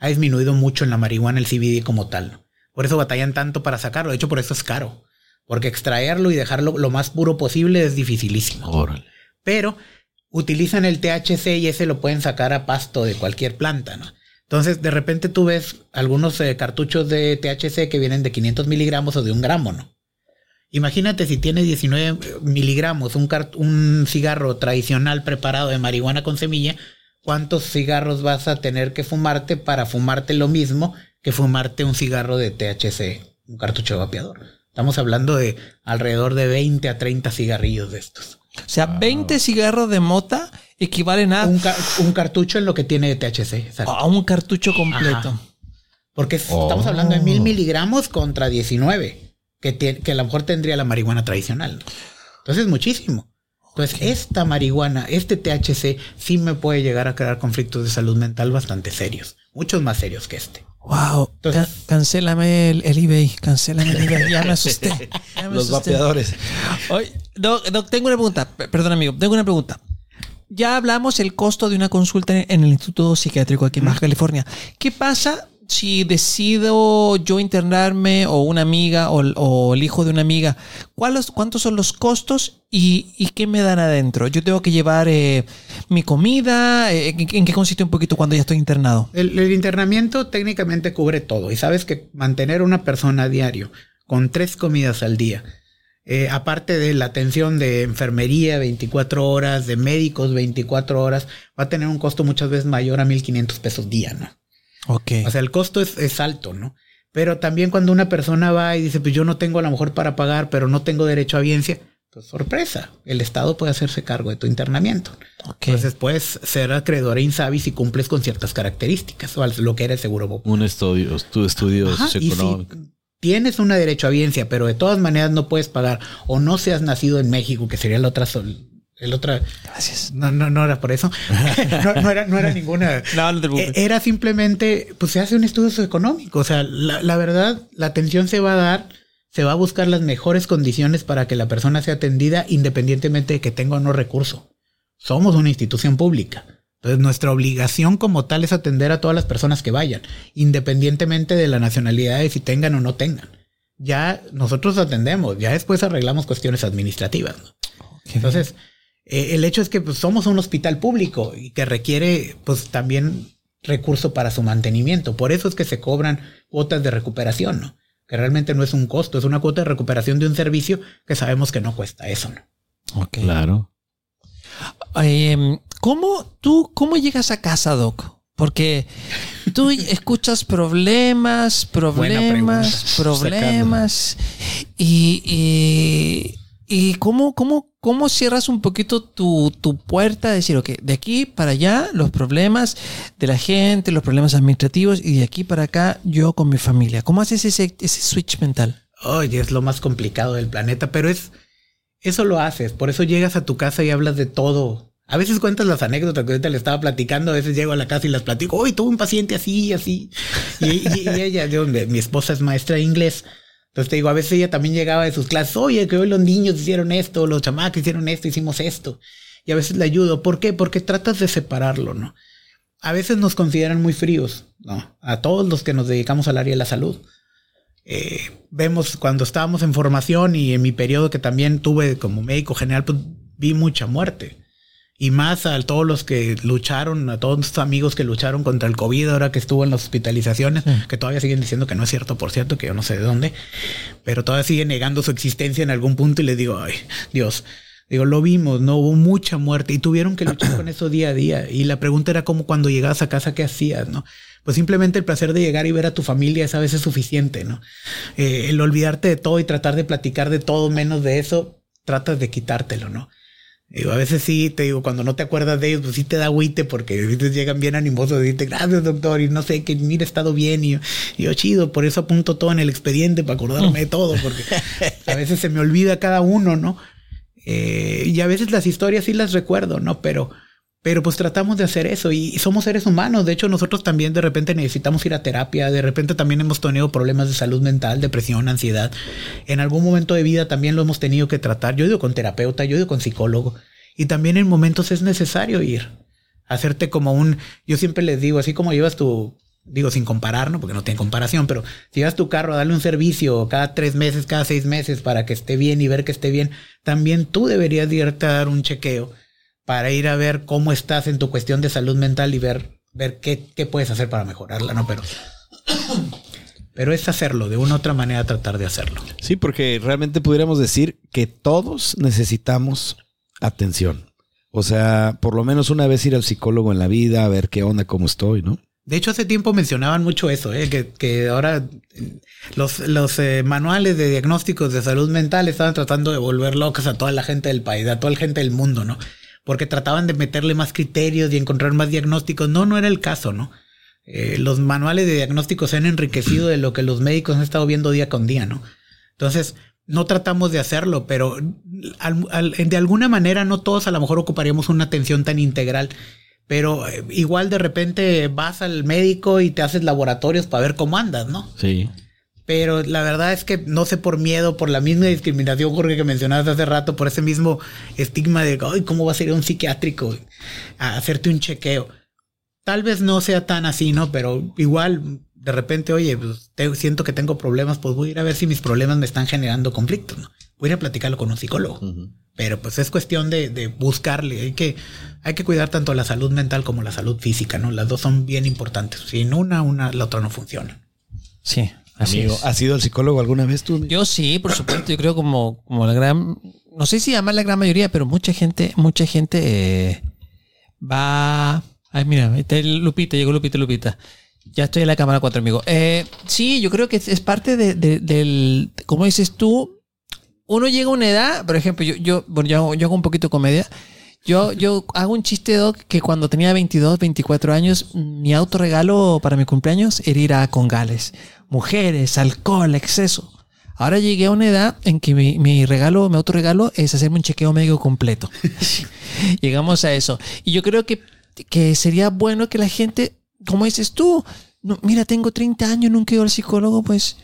[SPEAKER 3] Ha disminuido mucho en la marihuana el CBD como tal. ¿no? Por eso batallan tanto para sacarlo. De hecho, por eso es caro. Porque extraerlo y dejarlo lo más puro posible es dificilísimo.
[SPEAKER 1] Órale.
[SPEAKER 3] Pero utilizan el THC y ese lo pueden sacar a pasto de cualquier planta, ¿no? Entonces, de repente tú ves algunos eh, cartuchos de THC que vienen de 500 miligramos o de un gramo, ¿no? Imagínate si tiene 19 miligramos un, un cigarro tradicional preparado de marihuana con semilla, ¿cuántos cigarros vas a tener que fumarte para fumarte lo mismo que fumarte un cigarro de THC, un cartucho de vapeador? Estamos hablando de alrededor de 20 a 30 cigarrillos de estos.
[SPEAKER 2] O sea, 20 cigarros de mota equivalen a,
[SPEAKER 3] Un, ca- un cartucho en lo que tiene de THC. exacto.
[SPEAKER 2] a un cartucho completo.
[SPEAKER 3] Ajá. Porque es-
[SPEAKER 1] Oh.
[SPEAKER 3] estamos hablando de mil miligramos contra 19, que, que a lo mejor tendría la marihuana tradicional. ¿no? Entonces, muchísimo. Entonces, esta marihuana, este THC, sí me puede llegar a crear conflictos de salud mental bastante serios. Muchos más serios que este.
[SPEAKER 2] Wow.
[SPEAKER 3] Entonces-
[SPEAKER 2] Ca- cancélame el, el eBay. Cancélame el eBay. Ya me asusté. Ya me
[SPEAKER 1] Los
[SPEAKER 2] asusté.
[SPEAKER 1] vapeadores.
[SPEAKER 2] Oye, Doc, Doc, tengo una pregunta. Perdón, amigo. Tengo una pregunta. Ya hablamos el costo de una consulta en el Instituto Psiquiátrico aquí en Baja California. ¿Qué pasa si decido yo internarme o una amiga o, o el hijo de una amiga? ¿Cuáles, ¿Cuántos son los costos y, y qué me dan adentro? Yo tengo que llevar eh, mi comida. eh, ¿en, en qué consiste un poquito cuando ya estoy internado?
[SPEAKER 3] El, el internamiento técnicamente cubre todo. Y sabes que mantener una persona a diario con tres comidas al día, eh, aparte de la atención de enfermería 24 horas, de médicos 24 horas, va a tener un costo muchas veces mayor a 1.500 pesos día, ¿no?
[SPEAKER 2] Ok.
[SPEAKER 3] O sea, el costo es, es alto, ¿no? Pero también cuando una persona va y dice, pues yo no tengo a lo mejor para pagar, pero no tengo derecho a biencia, pues sorpresa, el Estado puede hacerse cargo de tu internamiento.
[SPEAKER 2] ok.
[SPEAKER 3] Entonces puedes ser acreedor a Insabi si cumples con ciertas características, o al- lo que era el seguro popular.
[SPEAKER 1] Un estudio, tu estudio
[SPEAKER 3] Ajá, y si
[SPEAKER 1] socioeconómico.
[SPEAKER 3] Tienes una derecho a biencia, pero de todas maneras no puedes pagar, o no seas nacido en México, que sería la otra sol- el otra.
[SPEAKER 2] Gracias.
[SPEAKER 3] No, no, no era por eso. no, no era, no era ninguna.
[SPEAKER 2] No, no te preocupes.
[SPEAKER 3] Eh, Era simplemente, pues se hace un estudio socioeconómico. O sea, la, la verdad, la atención se va a dar, se va a buscar las mejores condiciones para que la persona sea atendida independientemente de que tenga o no recurso. Somos una institución pública. Entonces, nuestra obligación como tal es atender a todas las personas que vayan, independientemente de la nacionalidad de si tengan o no tengan. Ya nosotros atendemos, ya después arreglamos cuestiones administrativas. Entonces, eh, el hecho es que pues, somos un hospital público y que requiere pues también recurso para su mantenimiento. Por eso es que se cobran cuotas de recuperación, ¿no? Que realmente no es un costo, es una cuota de recuperación de un servicio que sabemos que no cuesta eso, ¿no?
[SPEAKER 2] Ok.
[SPEAKER 1] Claro.
[SPEAKER 2] Eh, ¿cómo, tú, ¿Cómo llegas a casa, Doc? Porque tú escuchas problemas, problemas, problemas. Y, y, y cómo, cómo, cómo cierras un poquito tu, tu puerta, decir, ok, de aquí para allá los problemas de la gente, los problemas administrativos, y de aquí para acá yo con mi familia. ¿Cómo haces ese, ese switch mental?
[SPEAKER 3] Oye, es lo más complicado del planeta, pero es eso lo haces, por eso llegas a tu casa y hablas de todo A veces cuentas las anécdotas que ahorita le estaba platicando, a veces llego a la casa y las platico, hoy tuve un paciente así, así. Y, ella, mi esposa es maestra de inglés. Entonces te digo, a veces ella también llegaba de sus clases, oye, que hoy los niños hicieron esto, los chamacos hicieron esto, hicimos esto. Y a veces le ayudo. ¿Por qué? Porque tratas de separarlo, ¿no? A veces nos consideran muy fríos, ¿no? A todos los que nos dedicamos al área de la salud. Eh, vemos cuando estábamos en formación y en mi periodo que también tuve como médico general, pues vi mucha muerte y más a todos los que lucharon, a todos nuestros amigos que lucharon contra el COVID ahora que estuvo en las hospitalizaciones, que todavía siguen diciendo que no es cierto, por cierto, que yo no sé de dónde, pero todavía siguen negando su existencia en algún punto y les digo, ay, Dios, digo, lo vimos, no hubo mucha muerte y tuvieron que luchar con eso día a día. Y la pregunta era como cuando llegabas a casa, ¿qué hacías? ¿No? Pues simplemente el placer de llegar y ver a tu familia es a veces suficiente, ¿no? Eh, el olvidarte de todo y tratar de platicar de todo menos de eso, tratas de quitártelo, ¿no? A veces sí, te digo, cuando no te acuerdas de ellos, pues sí te da agüite porque veces llegan bien animosos y dicen, gracias doctor, y no sé, que mira, he estado bien, y yo, chido, por eso apunto todo en el expediente para acordarme de todo, porque a veces se me olvida cada uno, ¿no? Eh, y a veces las historias sí las recuerdo, ¿no? Pero pero pues tratamos de hacer eso y somos seres humanos. De hecho, nosotros también de repente necesitamos ir a terapia. De repente también hemos tenido problemas de salud mental, depresión, ansiedad. En algún momento de vida también lo hemos tenido que tratar. Yo he ido con terapeuta, yo ido con psicólogo. Y también en momentos es necesario ir. Hacerte como un... Yo siempre les digo, así como llevas tu... Digo, sin comparar, ¿no? Porque no tiene comparación, pero si llevas tu carro a darle un servicio cada tres meses, cada seis meses para que esté bien y ver que esté bien, también tú deberías irte a dar un chequeo para ir a ver cómo estás en tu cuestión de salud mental y ver, ver qué, qué puedes hacer para mejorarla, ¿no? Pero, pero es hacerlo, de una u otra manera tratar de hacerlo.
[SPEAKER 1] Sí, porque realmente pudiéramos decir que todos necesitamos atención. O sea, por lo menos una vez ir al psicólogo en la vida, a ver qué onda, cómo estoy, ¿no?
[SPEAKER 3] De hecho, hace tiempo mencionaban mucho eso, ¿eh? que, que ahora los, los eh, manuales de diagnósticos de salud mental estaban tratando de volver locas a toda la gente del país, a toda la gente del mundo, ¿no? Porque trataban de meterle más criterios y encontrar más diagnósticos. No, no era el caso, ¿no? Eh, los manuales de diagnóstico se han enriquecido de lo que los médicos han estado viendo día con día, ¿no? Entonces, no tratamos de hacerlo, pero de alguna manera no todos a lo mejor ocuparíamos una atención tan integral. Pero eh, igual de repente vas al médico y te haces laboratorios para ver cómo andas, ¿no?
[SPEAKER 1] Sí.
[SPEAKER 3] Pero la verdad es que no sé por miedo, por la misma discriminación, Jorge, que mencionabas hace rato, por ese mismo estigma de, ay, ¿cómo va a ser un psiquiátrico a hacerte un chequeo? Tal vez no sea tan así, ¿no? Pero igual, de repente, oye, pues, siento que tengo problemas, pues voy a ir a ver si mis problemas me están generando conflictos, ¿no? Voy a ir a platicarlo con un psicólogo. Pero pues es cuestión de, de, buscarle. Hay que, hay que cuidar tanto la salud mental como la salud física, ¿no? Las dos son bien importantes. Sin una, una, la otra no funciona.
[SPEAKER 2] Sí,
[SPEAKER 1] Amigo, ¿has ido al psicólogo alguna vez tú?
[SPEAKER 2] Yo sí, por supuesto. Yo creo como, como la gran, no sé si llama la gran mayoría, pero mucha gente, mucha gente eh, va. Ay, mira, está Lupita, llegó Lupita, Lupita. Ya estoy en la cámara cuatro, amigo. Eh, sí, yo creo que es parte de, del, como dices tú, uno llega a una edad, por ejemplo, yo, yo, bueno, yo, yo hago un poquito de comedia. Yo, yo hago un chiste, Doc, que cuando tenía 22, 24 años, mi autorregalo para mi cumpleaños era ir a Congales mujeres, alcohol, exceso. Ahora llegué a una edad en que mi, regalo, mi autorregalo es hacerme un chequeo médico completo. Llegamos a eso. Y yo creo que, que sería bueno que la gente, como dices tú, no, mira, tengo 30 años, nunca he ido al psicólogo, pues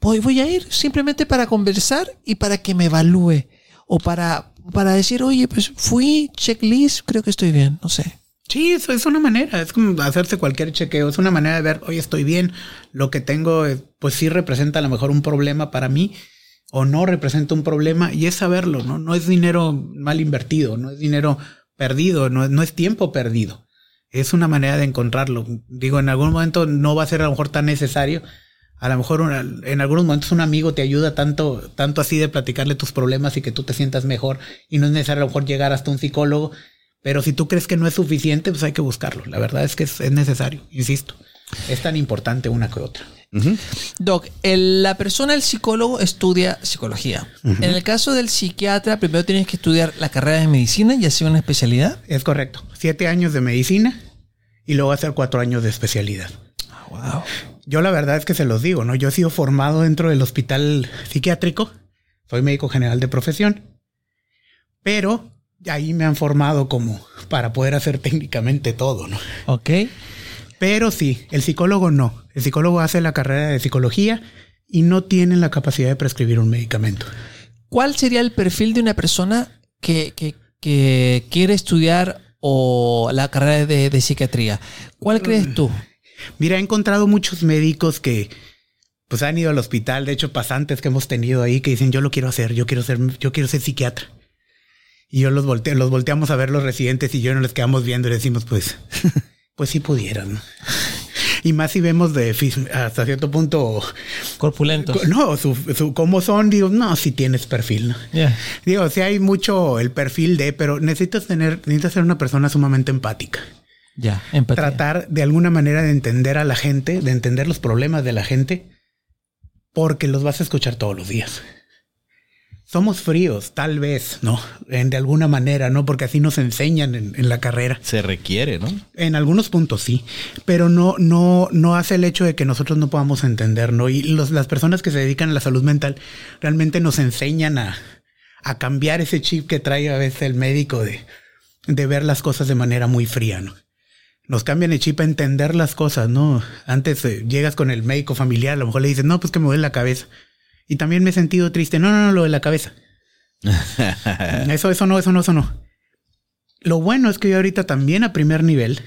[SPEAKER 2] voy, voy a ir simplemente para conversar y para que me evalúe. O para, para decir, oye, pues fui, checklist, creo que estoy bien, no sé.
[SPEAKER 3] Sí, eso es una manera, es como hacerse cualquier chequeo, es una manera de ver, oye, estoy bien, lo que tengo, eh, pues sí representa a lo mejor un problema para mí o no representa un problema y es saberlo, ¿no? No es dinero mal invertido, no es dinero perdido, no, no es tiempo perdido. Es una manera de encontrarlo. Digo, en algún momento no va a ser a lo mejor tan necesario. A lo mejor en algunos momentos un amigo te ayuda tanto, tanto así de platicarle tus problemas y que tú te sientas mejor y no es necesario a lo mejor llegar hasta un psicólogo pero si tú crees que no es suficiente, pues hay que buscarlo. La verdad es que es, necesario, insisto. Es tan importante una que otra.
[SPEAKER 2] Doc, la persona, el psicólogo, estudia psicología. En el caso del psiquiatra, primero tienes que estudiar la carrera de medicina y hacer una especialidad.
[SPEAKER 3] Es correcto. Siete años de medicina y luego hacer cuatro años de especialidad.
[SPEAKER 2] wow.
[SPEAKER 3] Yo la verdad es que se los digo, ¿no? Yo he sido formado dentro del hospital psiquiátrico. Soy médico general de profesión. Pero ahí me han formado como para poder hacer técnicamente todo, ¿no?
[SPEAKER 2] Ok.
[SPEAKER 3] Pero sí, el psicólogo no. El psicólogo hace la carrera de psicología y no tiene la capacidad de prescribir un medicamento.
[SPEAKER 2] ¿Cuál sería el perfil de una persona que, que- que quiere estudiar o la carrera de, de psiquiatría? ¿Cuál crees tú?
[SPEAKER 3] Mira, he encontrado muchos médicos que pues han ido al hospital, de hecho pasantes que hemos tenido ahí que dicen, "Yo lo quiero hacer, yo quiero ser yo quiero ser psiquiatra." Y yo los volteo, los volteamos a ver los residentes y yo nos les quedamos viendo y decimos, pues pues sí pudieran. ¿no? Y más si vemos de hasta cierto punto
[SPEAKER 2] Corpulentos.
[SPEAKER 3] no, su, su cómo son, digo, no, si tienes perfil, ¿no? Digo, sí hay mucho el perfil de, pero necesitas tener, necesitas ser una persona sumamente empática.
[SPEAKER 2] Ya.
[SPEAKER 3] Tratar de alguna manera de entender a la gente, de entender los problemas de la gente, porque los vas a escuchar todos los días. Somos fríos, tal vez, ¿no? En, de alguna manera, ¿no? Porque así nos enseñan en, en la carrera.
[SPEAKER 1] Se requiere, ¿no?
[SPEAKER 3] En algunos puntos sí, pero no, no, no hace el hecho de que nosotros no podamos entender, ¿no? Y los- las personas que se dedican a la salud mental realmente nos enseñan a, a cambiar ese chip que trae a veces el médico de, de ver las cosas de manera muy fría, ¿no? Nos cambian el chip a entender las cosas, ¿no? Antes eh, llegas con el médico familiar, a lo mejor le dices, no, pues que me duele la cabeza. Y también me he sentido triste. No, no, no, lo de la cabeza. Eso, eso no, eso no, eso no. Lo bueno es que ahorita también a primer nivel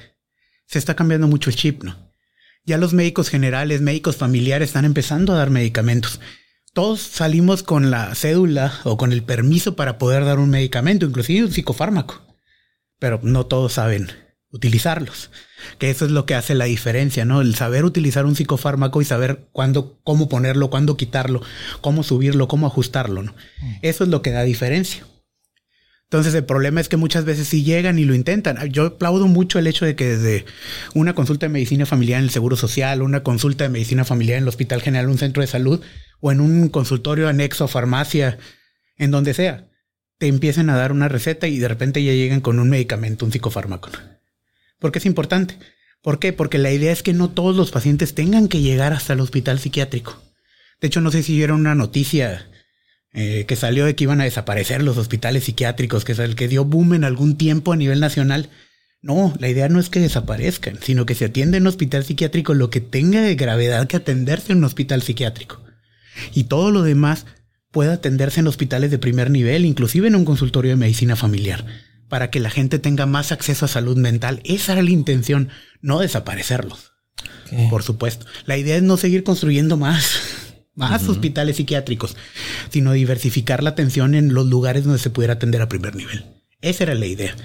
[SPEAKER 3] se está cambiando mucho el chip, ¿no? Ya los médicos generales, médicos familiares están empezando a dar medicamentos. Todos salimos con la cédula o con el permiso para poder dar un medicamento, inclusive un psicofármaco. Pero no todos saben utilizarlos. Que eso es lo que hace la diferencia, ¿no? El saber utilizar un psicofármaco y saber cuándo, cómo ponerlo, cuándo quitarlo, cómo subirlo, cómo ajustarlo, ¿no? Eso es lo que da diferencia. Entonces el problema es que muchas veces sí llegan y lo intentan. Yo aplaudo mucho el hecho de que desde una consulta de medicina familiar en el Seguro Social, una consulta de medicina familiar en el Hospital General, un centro de salud o en un consultorio anexo, farmacia, en donde sea, te empiecen a dar una receta y de repente ya llegan con un medicamento, un psicofármaco. Porque es importante. ¿Por qué? Porque la idea es que no todos los pacientes tengan que llegar hasta el hospital psiquiátrico. De hecho, no sé si vieron una noticia eh, que salió de que iban a desaparecer los hospitales psiquiátricos, que es el que dio boom en algún tiempo a nivel nacional. No, la idea no es que desaparezcan, sino que se atiende en un hospital psiquiátrico lo que tenga de gravedad que atenderse en un hospital psiquiátrico. Y todo lo demás puede atenderse en hospitales de primer nivel, inclusive en un consultorio de medicina familiar, para que la gente tenga más acceso a salud mental. Esa era la intención, no desaparecerlos. Por supuesto. La idea es no seguir construyendo más, más hospitales psiquiátricos, sino diversificar la atención en los lugares donde se pudiera atender a primer nivel. Esa era la idea.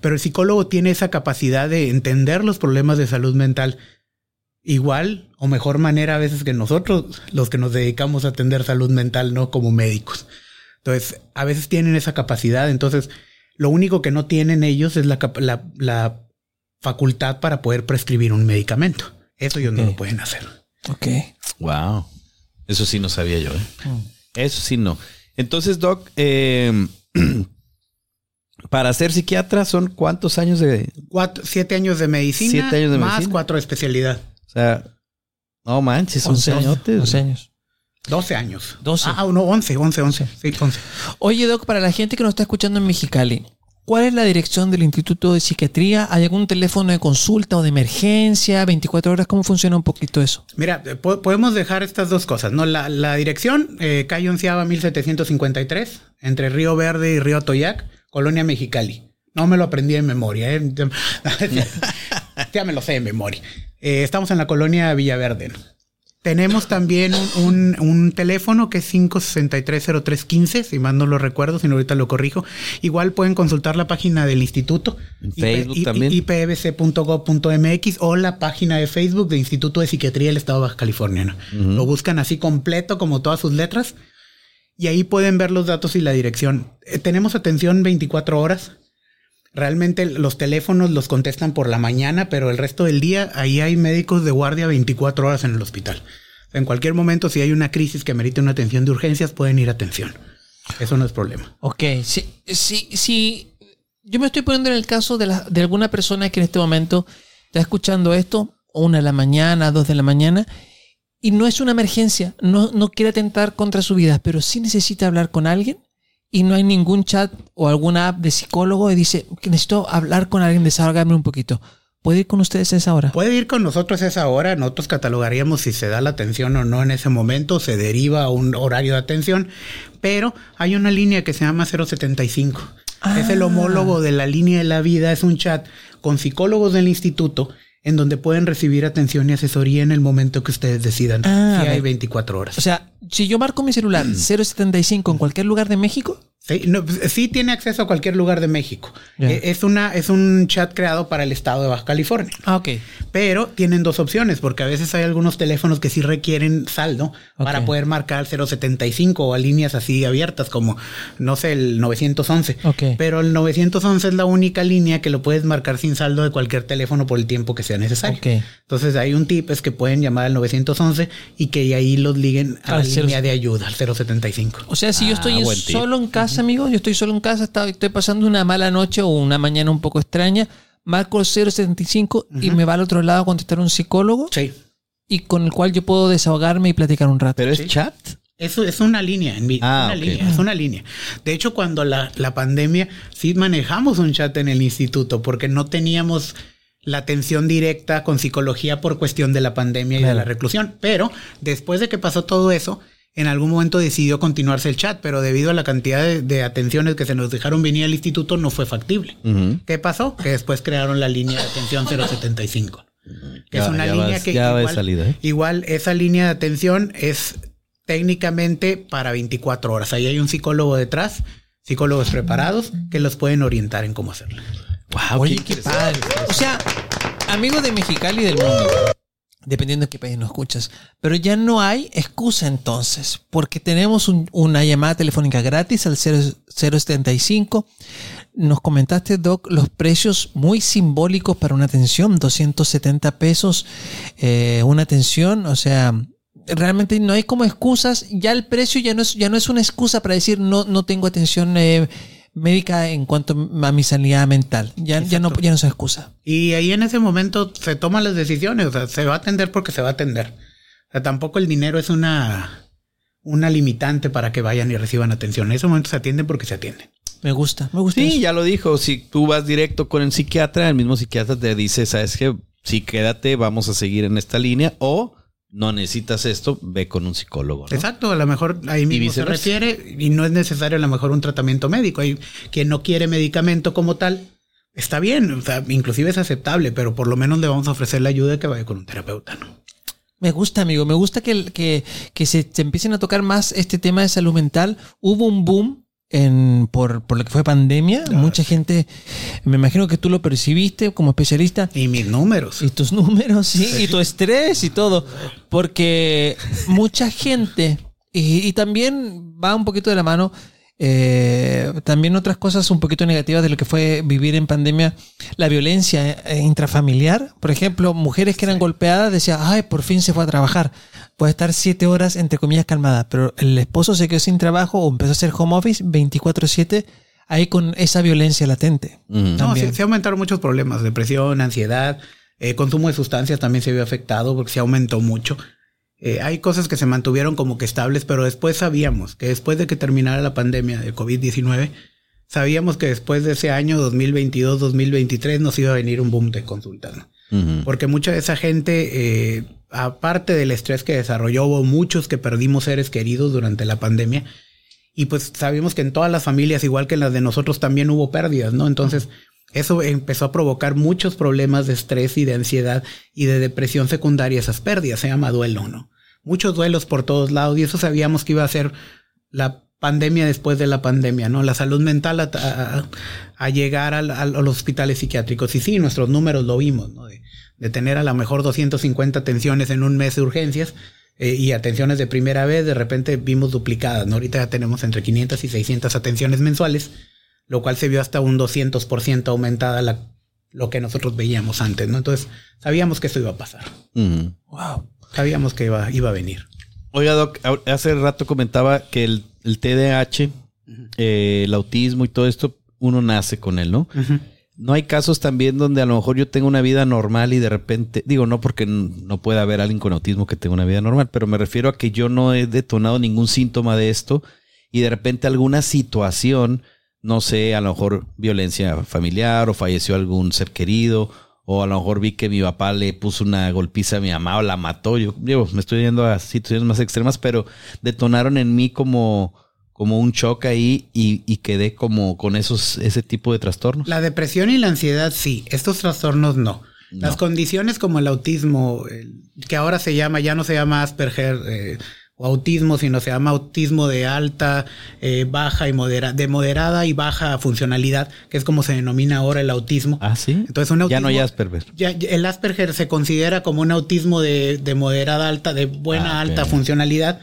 [SPEAKER 3] Pero el psicólogo tiene esa capacidad de entender los problemas de salud mental igual o mejor manera a veces que nosotros, los que nos dedicamos a atender salud mental, no como médicos. Entonces, a veces tienen esa capacidad. Entonces, lo único que no tienen ellos es la, la, la facultad para poder prescribir un medicamento. Eso ellos no lo pueden hacer.
[SPEAKER 2] Ok.
[SPEAKER 1] Wow. Eso sí no sabía yo, ¿eh?
[SPEAKER 2] Mm.
[SPEAKER 1] Eso sí no. Entonces, Doc, eh, para ser psiquiatra son cuántos años de...
[SPEAKER 3] Cuatro, siete años de medicina,
[SPEAKER 1] Siete años de
[SPEAKER 3] más
[SPEAKER 1] medicina.
[SPEAKER 3] cuatro de especialidad.
[SPEAKER 1] O sea, no manches, son
[SPEAKER 2] 11 años.
[SPEAKER 1] añotes.
[SPEAKER 2] 11 años.
[SPEAKER 3] Doce años.
[SPEAKER 2] 12.
[SPEAKER 3] Ah, no, once, once, once. Sí, once.
[SPEAKER 2] Oye, Doc, para la gente que nos está escuchando en Mexicali, ¿cuál es la dirección del Instituto de Psiquiatría? ¿Hay algún teléfono de consulta o de emergencia? ¿24 horas? ¿Cómo funciona un poquito eso?
[SPEAKER 3] Mira, eh, po- podemos dejar estas dos cosas, ¿no? La, la dirección, eh, calle Onceava 1753, entre Río Verde y Río Atoyac, Colonia Mexicali. No me lo aprendí de memoria, ¿eh? ya me lo sé de memoria. Eh, estamos en la colonia Villaverde. ¿no? Tenemos también un, un- un teléfono que es 5630315, si más no lo recuerdo, si no ahorita lo corrijo. Igual pueden consultar la página del instituto. Ipbc.gov.mx o la página de Facebook de Instituto de Psiquiatría del Estado de Baja California. ¿no? Lo buscan así completo, como todas sus letras, y ahí pueden ver los datos y la dirección. Eh, tenemos atención 24 horas. Realmente los teléfonos los contestan por la mañana, pero el resto del día ahí hay médicos de guardia 24 horas en el hospital. En cualquier momento, si hay una crisis que merite una atención de urgencias, pueden ir a atención. Eso no es problema.
[SPEAKER 2] Ok, si, si, si yo me estoy poniendo en el caso de, la- de alguna persona que en este momento está escuchando esto, una de la mañana, dos de la mañana, y no es una emergencia, no, no quiere atentar contra su vida, pero sí necesita hablar con alguien, y no hay ningún chat o alguna app de psicólogo y dice que necesito hablar con alguien, desahogarme un poquito. ¿Puede ir con ustedes a esa hora?
[SPEAKER 3] Puede ir con nosotros a esa hora. Nosotros catalogaríamos si se da la atención o no en ese momento. Se deriva a un horario de atención. Pero hay una línea que se llama 075. Es el
[SPEAKER 2] Ah.
[SPEAKER 3] homólogo de la línea de la vida. Es un chat con psicólogos del instituto en donde pueden recibir atención y asesoría en el momento que ustedes decidan.
[SPEAKER 2] Ah,
[SPEAKER 3] si hay
[SPEAKER 2] ve.
[SPEAKER 3] 24 horas.
[SPEAKER 2] O sea, si yo marco mi celular 075 en cualquier lugar de México,
[SPEAKER 3] Sí, no, sí tiene acceso a cualquier lugar de México. Eh, Es, una, es un chat creado para el estado de Baja California.
[SPEAKER 2] ah, ok.
[SPEAKER 3] Pero tienen dos opciones, porque a veces hay algunos teléfonos que sí requieren saldo para poder marcar 075 o a líneas así abiertas, como, no sé, el 911.
[SPEAKER 2] Ok.
[SPEAKER 3] Pero el 911 es la única línea que lo puedes marcar sin saldo de cualquier teléfono por el tiempo que sea necesario.
[SPEAKER 2] Ok.
[SPEAKER 3] Entonces hay un tip, es que pueden llamar al 911 y que ahí los liguen a la línea de ayuda, al 075.
[SPEAKER 2] O sea, si yo
[SPEAKER 1] Ah,
[SPEAKER 2] estoy en-
[SPEAKER 1] buen tip.
[SPEAKER 2] solo en casa, amigo, yo estoy solo en casa, estoy pasando una mala noche o una mañana un poco extraña, marco el 075 y me va al otro lado a contestar un psicólogo
[SPEAKER 3] Sí.
[SPEAKER 2] y con el cual yo puedo desahogarme y platicar un rato.
[SPEAKER 1] Pero es
[SPEAKER 3] Sí.
[SPEAKER 1] chat.
[SPEAKER 3] Eso es una línea, en mi,
[SPEAKER 1] Ah,
[SPEAKER 3] una línea, es una línea. De hecho, cuando la, la pandemia, sí manejamos un chat en el instituto porque no teníamos la atención directa con psicología por cuestión de la pandemia y
[SPEAKER 2] Claro.
[SPEAKER 3] de la reclusión. Pero después de que pasó todo eso, en algún momento decidió continuarse el chat, pero debido a la cantidad de, de atenciones que se nos dejaron venir al instituto, no fue factible. ¿Qué pasó? Que después crearon la línea de atención 075. Que
[SPEAKER 1] Ya-
[SPEAKER 3] es una línea
[SPEAKER 1] vas-
[SPEAKER 3] que igual,
[SPEAKER 1] salida, ¿eh?
[SPEAKER 3] igual esa línea de atención es técnicamente para 24 horas. Ahí hay un psicólogo detrás, psicólogos preparados que los pueden orientar en cómo hacerlo.
[SPEAKER 1] Wow,
[SPEAKER 2] Oye, qué padre. O sea, amigo de Mexicali y del mundo, dependiendo de qué país nos escuchas, pero ya no hay excusa entonces, porque tenemos un- una llamada telefónica gratis al 0- 075. Nos comentaste, Doc, los precios muy simbólicos para una atención, 270 pesos eh, una atención, o sea, realmente no hay como excusas, ya el precio ya no es, ya no es una excusa para decir no, no tengo atención eh, médica en cuanto a mi sanidad mental, ya, ya, no, ya no es excusa.
[SPEAKER 3] Y ahí en ese momento se toman las decisiones, o sea, se va a atender porque se va a atender. O sea, tampoco el dinero es una, una limitante para que vayan y reciban atención. En ese momento se atienden porque se atienden.
[SPEAKER 2] Me gusta, me gusta.
[SPEAKER 1] Sí,
[SPEAKER 2] eso.
[SPEAKER 1] ya lo dijo. Si tú vas directo con el psiquiatra, el mismo psiquiatra te dice, sabes que sí, quédate, vamos a seguir en esta línea o no necesitas esto, ve con un psicólogo. ¿no?
[SPEAKER 3] Exacto, a lo mejor ahí mismo se refiere y no es necesario a lo mejor un tratamiento médico. Hay quien no quiere medicamento como tal, está bien, o sea, inclusive es aceptable, pero por lo menos le vamos a ofrecer la ayuda de que vaya con un terapeuta, ¿no?
[SPEAKER 2] Me gusta, amigo. Me gusta que, que, que se, se empiecen a tocar más este tema de salud mental. Hubo un boom en, por, por lo que fue pandemia. Mucha gente, me imagino que tú lo percibiste como especialista.
[SPEAKER 3] Y mis números.
[SPEAKER 2] Y tus números, sí, y tu estrés y todo. Porque mucha gente, y, y también va un poquito de la mano, eh, también otras cosas un poquito negativas de lo que fue vivir en pandemia, la violencia eh, intrafamiliar. Por ejemplo, mujeres que eran golpeadas decían, ay, por fin se fue a trabajar. Puede estar siete horas, entre comillas, calmada, pero el esposo se quedó sin trabajo o empezó a hacer home office 24/7, ahí con esa violencia latente.
[SPEAKER 3] No, se, se aumentaron muchos problemas, depresión, ansiedad, eh, consumo de sustancias también se vio afectado porque se aumentó mucho. Eh, hay cosas que se mantuvieron como que estables, pero después sabíamos que después de que terminara la pandemia de COVID-19, sabíamos que después de ese año 2022-2023 nos iba a venir un boom de consultas. ¿no? Porque mucha de esa gente, eh, aparte del estrés que desarrolló, hubo muchos que perdimos seres queridos durante la pandemia. Y pues sabemos que en todas las familias, igual que en las de nosotros, también hubo pérdidas, ¿no? Entonces, eso empezó a provocar muchos problemas de estrés y de ansiedad y de depresión secundaria, esas pérdidas, se llama duelo, ¿no? Muchos duelos por todos lados y eso sabíamos que iba a ser la pandemia después de la pandemia, ¿no? La salud mental a, a- a llegar al- al- a los hospitales psiquiátricos. Y sí, nuestros números lo vimos, ¿no? De, de tener a lo mejor 250 atenciones en un mes de urgencias eh, y atenciones de primera vez, de repente vimos duplicadas, ¿no? Ahorita ya tenemos entre 500 y 600 atenciones mensuales, lo cual se vio hasta un 200% aumentada la, lo que nosotros veíamos antes, ¿no? Entonces, sabíamos que eso iba a pasar.
[SPEAKER 2] Wow.
[SPEAKER 3] Sabíamos que iba, iba a venir.
[SPEAKER 1] Oiga, Doc, hace rato comentaba que el, el TDAH, eh, el autismo y todo esto, uno nace con él, ¿no? No hay casos también donde a lo mejor yo tengo una vida normal y de repente, digo, no porque no pueda haber alguien con autismo que tenga una vida normal, pero me refiero a que yo no he detonado ningún síntoma de esto y de repente alguna situación, no sé, a lo mejor violencia familiar o falleció algún ser querido o a lo mejor vi que mi papá le puso una golpiza a mi mamá o la mató. Yo digo, me estoy yendo a situaciones más extremas, pero detonaron en mí como, como un shock ahí y, y, quedé como con esos, ese tipo de trastornos.
[SPEAKER 3] La depresión y la ansiedad sí, estos trastornos no. Las condiciones como el autismo, que ahora se llama, ya no se llama Asperger, eh, o autismo, sino se llama autismo de alta, eh, baja y moderada, de moderada y baja funcionalidad, que es como se denomina ahora el autismo.
[SPEAKER 1] Ah, sí.
[SPEAKER 3] Entonces, un autismo,
[SPEAKER 1] ya no hay Asperger.
[SPEAKER 3] Ya, el Asperger se considera como un autismo de, de moderada alta, de buena ah, alta funcionalidad.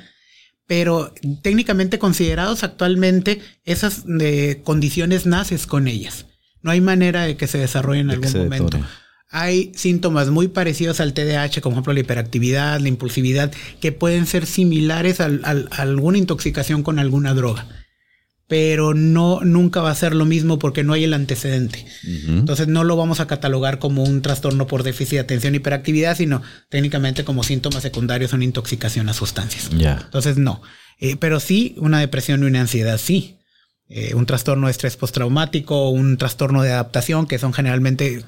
[SPEAKER 3] Pero técnicamente considerados actualmente, esas eh, condiciones naces con ellas. No hay manera de que se desarrollen en algún momento. Hay síntomas muy parecidos al TDAH, como por ejemplo la hiperactividad, la impulsividad, que pueden ser similares a, alguna intoxicación con alguna droga. Pero no, nunca va a ser lo mismo porque no hay el antecedente. Entonces no lo vamos a catalogar como un trastorno por déficit de atención y hiperactividad, sino técnicamente como síntomas secundarios una intoxicación a sustancias. Entonces no. Eh, pero sí, una depresión y una ansiedad, sí. Eh, un trastorno de estrés postraumático, un trastorno de adaptación, que son generalmente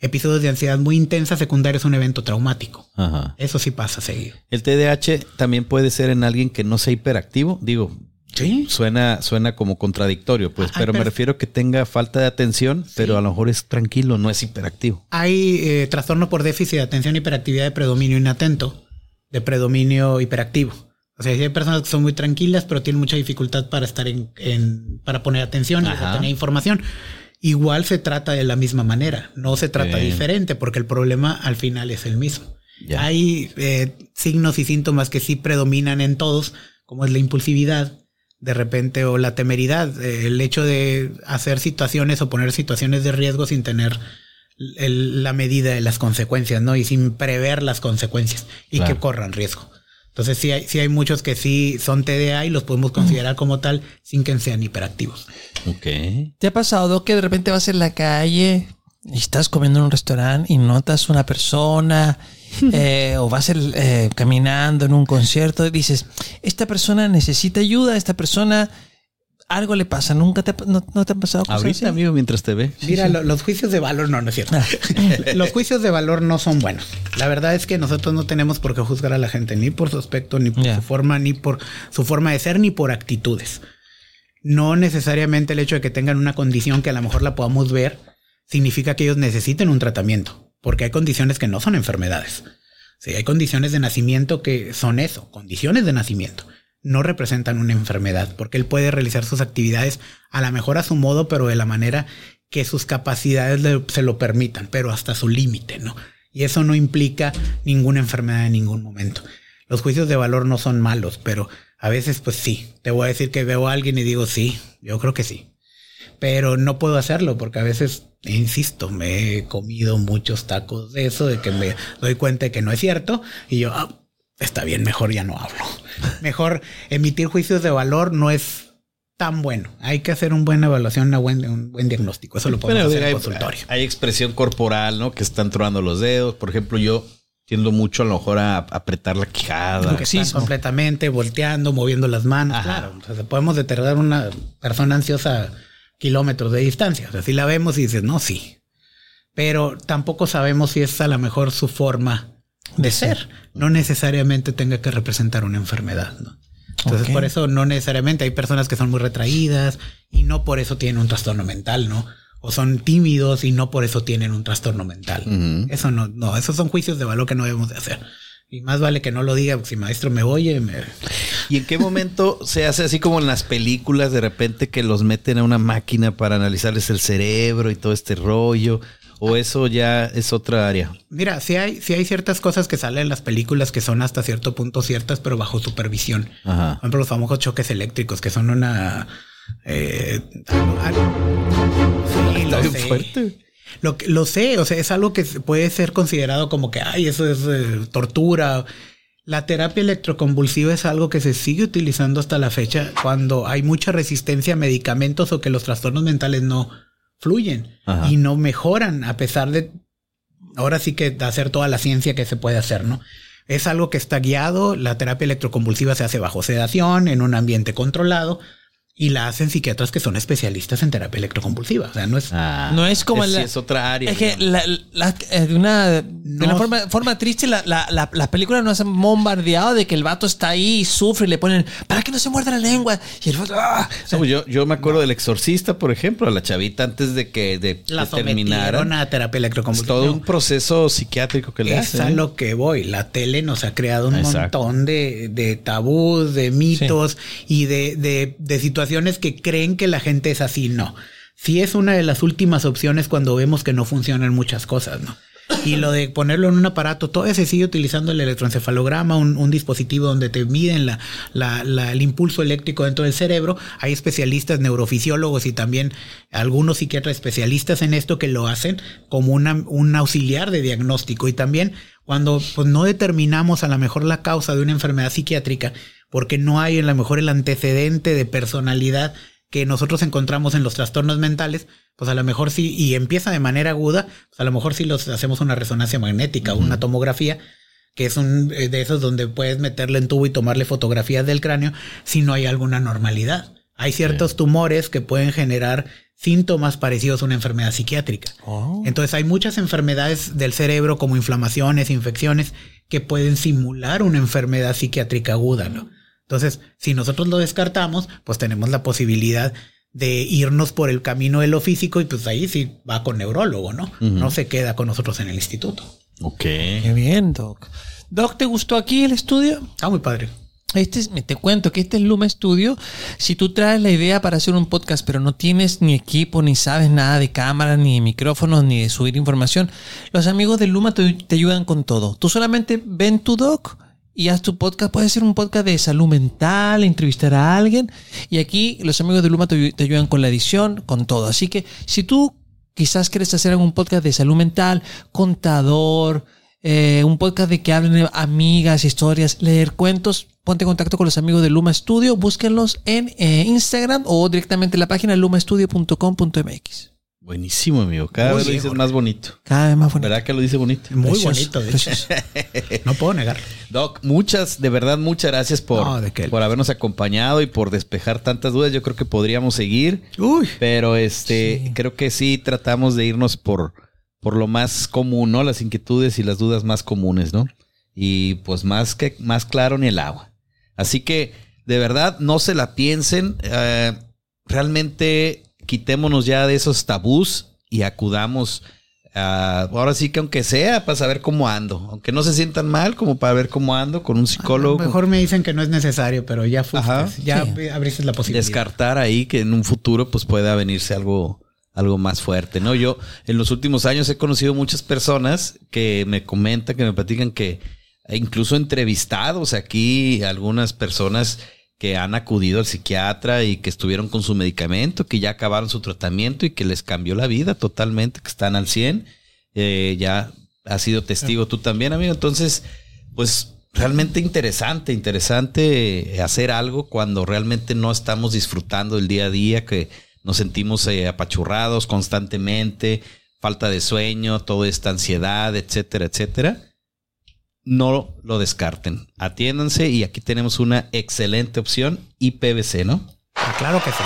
[SPEAKER 3] episodios de ansiedad muy intensa secundarios a un evento traumático. Ajá. Eso sí pasa seguido.
[SPEAKER 1] El TDAH también puede ser en alguien que no sea hiperactivo. Digo, ¿Sí? Suena, suena como contradictorio, pues, pero me refiero que tenga falta de atención, pero a lo mejor es tranquilo, no es hiperactivo.
[SPEAKER 3] Hay eh, trastorno por déficit de atención, hiperactividad de predominio inatento, de predominio hiperactivo. O sea, hay personas que son muy tranquilas, pero tienen mucha dificultad para estar en, en para poner atención y tener información igual se trata de la misma manera, no se trata diferente porque el problema al final es el mismo. Hay eh, signos y síntomas que sí predominan en todos, como es la impulsividad, de repente, o la temeridad, eh, el hecho de hacer situaciones o poner situaciones de riesgo sin tener la medida de las consecuencias, ¿no? Y sin prever las consecuencias y que corran riesgo. Entonces sí hay, sí hay muchos que sí son TDA y los podemos considerar como tal sin que sean hiperactivos.
[SPEAKER 2] Ok. ¿Te ha pasado que de repente vas en la calle y estás comiendo en un restaurante y notas una persona eh, o vas eh, caminando en un concierto y dices, esta persona necesita ayuda, esta persona algo le pasa. ¿Nunca te, no, te ha pasado
[SPEAKER 1] cosas Ahorita, amigo, mientras te ve.
[SPEAKER 3] Mira, los juicios de valor no, no es cierto. los juicios de valor no son buenos. La verdad es que nosotros no tenemos por qué juzgar a la gente ni por su aspecto, ni por su forma, ni por su forma de ser, ni por actitudes. No necesariamente el hecho de que tengan una condición que a lo mejor la podamos ver significa que ellos necesiten un tratamiento, porque hay condiciones que no son enfermedades. Sí, hay condiciones de nacimiento que son eso, condiciones de nacimiento no representan una enfermedad, porque él puede realizar sus actividades a lo mejor a su modo, pero de la manera que sus capacidades se lo permitan, pero hasta su límite, ¿no? Y eso no implica ninguna enfermedad en ningún momento. Los juicios de valor no son malos, pero a veces pues sí, te voy a decir que veo a alguien y digo sí, yo creo que sí. Pero no puedo hacerlo porque a veces, insisto, me he comido muchos tacos de eso, de que me doy cuenta de que no es cierto y yo, ah, está bien, mejor ya no hablo. Mejor emitir juicios de valor no es tan bueno. Hay que hacer una buena evaluación, un buen diagnóstico. Eso lo podemos hacer en consultorio.
[SPEAKER 1] Hay expresión corporal, ¿no? Que están tronando los dedos. Por ejemplo, yo tiendo mucho a lo mejor a apretar la quijada.
[SPEAKER 3] Sí, completamente, volteando, moviendo las manos. Claro, o sea, podemos determinar una persona ansiosa a kilómetros de distancia. O sea, si la vemos y dices, no, sí. Pero tampoco sabemos si es a lo mejor su forma de ser. No necesariamente tenga que representar una enfermedad. Entonces, por eso no necesariamente hay personas que son muy retraídas y no por eso tienen un trastorno mental, ¿no? O son tímidos y no por eso tienen un trastorno mental. Eso no, no, esos son juicios de valor que no debemos de hacer. Y más vale que no lo diga, si maestro me oye. Me...
[SPEAKER 1] ¿Y en qué momento se hace así como en las películas, de repente que los meten a una máquina para analizarles el cerebro y todo este rollo? ¿O eso ya es otra área?
[SPEAKER 3] Mira, sí hay, sí hay ciertas cosas que salen en las películas que son hasta cierto punto ciertas, pero bajo supervisión. Ajá. Por ejemplo, los famosos choques eléctricos, que son una... Eh, sí, lo sé. fuerte. Lo, lo sé, o sea, es algo que puede ser considerado como que, ay, eso es eh, tortura. La terapia electroconvulsiva es algo que se sigue utilizando hasta la fecha cuando hay mucha resistencia a medicamentos o que los trastornos mentales no, fluyen y no mejoran a pesar de ahora sí que hacer toda la ciencia que se puede hacer, ¿no? Es algo que está guiado, la terapia electroconvulsiva se hace bajo sedación, en un ambiente controlado, y la hacen psiquiatras que son especialistas en terapia electroconvulsiva. O sea, no es.
[SPEAKER 1] Ah,
[SPEAKER 2] No es como
[SPEAKER 1] es,
[SPEAKER 2] la-
[SPEAKER 1] es otra área.
[SPEAKER 2] Es que la- la- eh, de una, de
[SPEAKER 3] No.
[SPEAKER 2] una forma, forma triste, la, la, la, la película nos han bombardeado de que el vato está ahí y sufre y le ponen, para que no se muerda la lengua. Y el vato, ¡ah!
[SPEAKER 1] No, yo, yo me acuerdo del exorcista, por ejemplo, a la chavita antes de que de,
[SPEAKER 3] La
[SPEAKER 1] de
[SPEAKER 3] sometieron a terapia
[SPEAKER 1] Es
[SPEAKER 3] electroconvulsiva.
[SPEAKER 1] todo un proceso psiquiátrico que le
[SPEAKER 3] Es
[SPEAKER 1] hacen.
[SPEAKER 3] a
[SPEAKER 1] ¿eh?
[SPEAKER 3] lo que voy. La tele nos ha creado un
[SPEAKER 1] Exacto.
[SPEAKER 3] montón de, de tabús, de mitos y de, de- de situaciones que creen que la gente es así. No. Sí es una de las últimas opciones cuando vemos que no funcionan muchas cosas, ¿no? Y lo de ponerlo en un aparato, todavía se sigue utilizando el electroencefalograma, un, un dispositivo donde te miden la, la- el impulso eléctrico dentro del cerebro. Hay especialistas, neurofisiólogos y también algunos psiquiatras especialistas en esto que lo hacen como una, un auxiliar de diagnóstico. Y también cuando pues, no determinamos a lo mejor la causa de una enfermedad psiquiátrica, porque no hay a lo mejor el antecedente de personalidad que nosotros encontramos en los trastornos mentales, pues a lo mejor sí, y empieza de manera aguda, pues a lo mejor sí los hacemos una resonancia magnética o una tomografía, que es un eh, de esos donde puedes meterle en tubo y tomarle fotografías del cráneo si no hay alguna normalidad. Hay ciertos tumores que pueden generar síntomas parecidos a una enfermedad psiquiátrica.
[SPEAKER 2] Oh.
[SPEAKER 3] Entonces hay muchas enfermedades del cerebro como inflamaciones, infecciones que pueden simular una enfermedad psiquiátrica aguda, ¿no? Entonces, si nosotros lo descartamos, pues tenemos la posibilidad de irnos por el camino de lo físico y pues ahí sí va con neurólogo, ¿no? No se queda con nosotros en el instituto.
[SPEAKER 1] Ok.
[SPEAKER 2] Qué bien, Doc. Doc, ¿te gustó aquí el estudio?
[SPEAKER 3] Está muy padre.
[SPEAKER 2] Este es, te cuento que este es Luma Studio. Si tú traes la idea para hacer un podcast, pero no tienes ni equipo, ni sabes nada de cámara, ni de micrófonos, ni de subir información, los amigos de Luma te, te ayudan con todo. Tú solamente ven tu doc y haz tu podcast. Puede ser un podcast de salud mental, entrevistar a alguien. Y aquí los amigos de Luma te, ayudan con la edición, con todo. Así que si tú quizás quieres hacer algún podcast de salud mental, contador, eh, un podcast de que hablen amigas, historias, leer cuentos, ponte en contacto con los amigos de Luma Studio, búsquenlos en eh, Instagram o directamente en la página lumastudio.com.mx.
[SPEAKER 1] Buenísimo, amigo. Cada
[SPEAKER 3] Muy
[SPEAKER 1] vez lo dices más bonito.
[SPEAKER 2] Cada vez más bonito.
[SPEAKER 1] ¿Verdad que lo dice bonito?
[SPEAKER 3] Muy
[SPEAKER 2] Precioso,
[SPEAKER 3] bonito, de hecho. No puedo negar.
[SPEAKER 1] Doc, muchas, de verdad, muchas gracias por,
[SPEAKER 3] No, ¿de qué?
[SPEAKER 1] por habernos acompañado y por despejar tantas dudas. Yo creo que podríamos seguir,
[SPEAKER 3] Uy.
[SPEAKER 1] pero este,
[SPEAKER 2] Sí.
[SPEAKER 1] creo que sí tratamos de irnos por, por lo más común, ¿no? Las inquietudes y las dudas más comunes, ¿no? Y pues más que más claro ni el agua. Así que, de verdad, no se la piensen. eh, realmente quitémonos ya de esos tabús y acudamos. a- ahora sí que aunque sea para saber cómo ando, aunque no se sientan mal, como para ver cómo ando con un
[SPEAKER 3] A
[SPEAKER 1] psicólogo.
[SPEAKER 3] lo mejor me dicen que no es necesario, pero ya fuiste,
[SPEAKER 1] Ajá.
[SPEAKER 3] ya
[SPEAKER 2] Sí.
[SPEAKER 3] abriste la posibilidad.
[SPEAKER 1] descartar ahí que en un futuro pues pueda venirse algo algo más fuerte, ¿no? Yo en los últimos años he conocido muchas personas que me comentan, que me platican que incluso entrevistados aquí algunas personas que han acudido al psiquiatra y que estuvieron con su medicamento, que ya acabaron su tratamiento y que les cambió la vida totalmente, que están al 100. Eh, ya has sido testigo tú también, amigo. Entonces, pues realmente interesante, interesante hacer algo cuando realmente no estamos disfrutando el día a día, que nos sentimos eh, apachurrados constantemente, falta de sueño, toda esta ansiedad, etcétera, etcétera. No lo descarten. Atiéndanse y aquí tenemos una excelente opción, IPVC, ¿no?
[SPEAKER 3] Ah, claro que sí.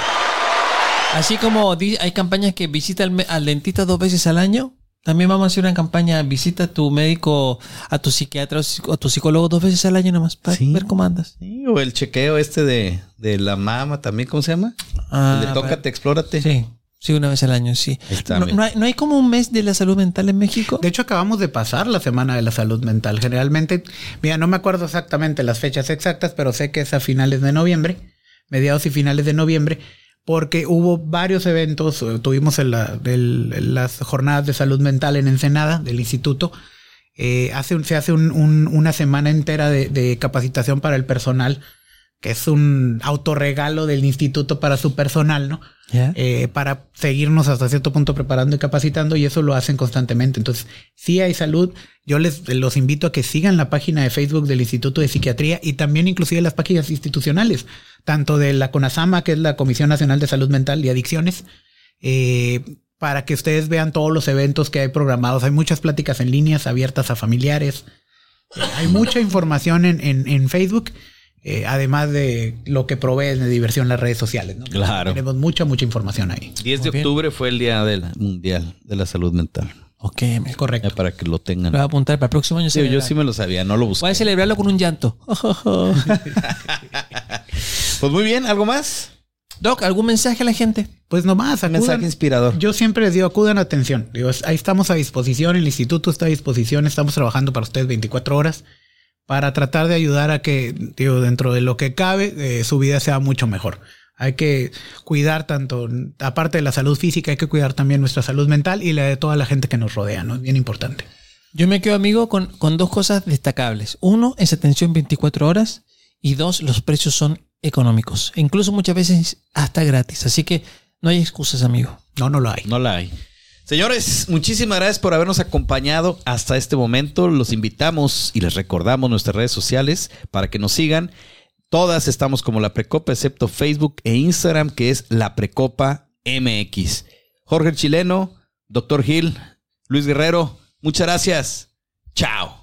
[SPEAKER 2] Así como hay campañas que visita al, dentista dos veces al año, también vamos a hacer una campaña, visita a tu médico, a tu psiquiatra o a tu psicólogo dos veces al año nomás para
[SPEAKER 1] Sí.
[SPEAKER 2] ver cómo andas.
[SPEAKER 1] Sí, o el chequeo este de, de la mama también, ¿cómo se llama?
[SPEAKER 2] Ah,
[SPEAKER 1] el de tócate, explórate.
[SPEAKER 2] Sí, sí, una vez al año, sí. No, no hay, no hay como un mes de la salud mental en México?
[SPEAKER 3] De hecho, acabamos de pasar la semana de la salud mental. Generalmente, mira, no me acuerdo exactamente las fechas exactas, pero sé que es a finales de noviembre, mediados y finales de noviembre, porque hubo varios eventos. eh, Tuvimos el- el- las jornadas de salud mental en Ensenada del instituto. Eh, hace un- se hace un- un- una semana entera de, de capacitación para el personal, que es un autorregalo del instituto para su personal, ¿no? Eh, para seguirnos hasta cierto punto preparando y capacitando y eso lo hacen constantemente. Entonces, sí hay salud. Yo les los invito a que sigan la página de Facebook del Instituto de Psiquiatría y también inclusive las páginas institucionales, tanto de la CONASAMA, que es la Comisión Nacional de Salud Mental y Adicciones, eh, para que ustedes vean todos los eventos que hay programados. Hay muchas pláticas en líneas abiertas a familiares. hay mucha información en, en, en Facebook. Eh, además de lo que provee de diversión las redes sociales. ¿no?
[SPEAKER 1] Claro.
[SPEAKER 3] Tenemos mucha, mucha información ahí.
[SPEAKER 1] 10 de
[SPEAKER 2] Muy bien.
[SPEAKER 1] octubre fue el Día del Mundial de la Salud Mental.
[SPEAKER 2] Ok, me
[SPEAKER 3] Correcto.
[SPEAKER 1] para que lo tengan.
[SPEAKER 2] lo voy a apuntar para el próximo año.
[SPEAKER 1] Sí, yo sí me lo sabía, no lo busqué.
[SPEAKER 2] Voy a celebrarlo con un llanto.
[SPEAKER 1] Pues muy bien, ¿algo más?
[SPEAKER 2] Doc, ¿algún mensaje a la gente?
[SPEAKER 3] Pues nomás,
[SPEAKER 1] Un mensaje
[SPEAKER 3] acudan.
[SPEAKER 1] inspirador.
[SPEAKER 3] Yo siempre les digo, acudan atención. Digo, ahí estamos a disposición, el instituto está a disposición, estamos trabajando para ustedes 24 horas para tratar de ayudar a que, digo, dentro de lo que cabe, eh, su vida sea mucho mejor. Hay que cuidar tanto, aparte de la salud física, hay que cuidar también nuestra salud mental y la de toda la gente que nos rodea, ¿no? Es bien importante.
[SPEAKER 2] Yo me quedo amigo con, con dos cosas destacables. Uno, es atención 24 horas. Y dos, los precios son económicos. E incluso muchas veces hasta gratis. Así que no hay excusas, amigo.
[SPEAKER 3] No, no lo hay.
[SPEAKER 1] No la hay. Señores, muchísimas gracias por habernos acompañado hasta este momento. Los invitamos y les recordamos nuestras redes sociales para que nos sigan. Todas estamos como la Precopa, excepto Facebook e Instagram, que es la Precopa MX. Jorge el Chileno, Doctor Gil, Luis Guerrero, muchas gracias. Chao.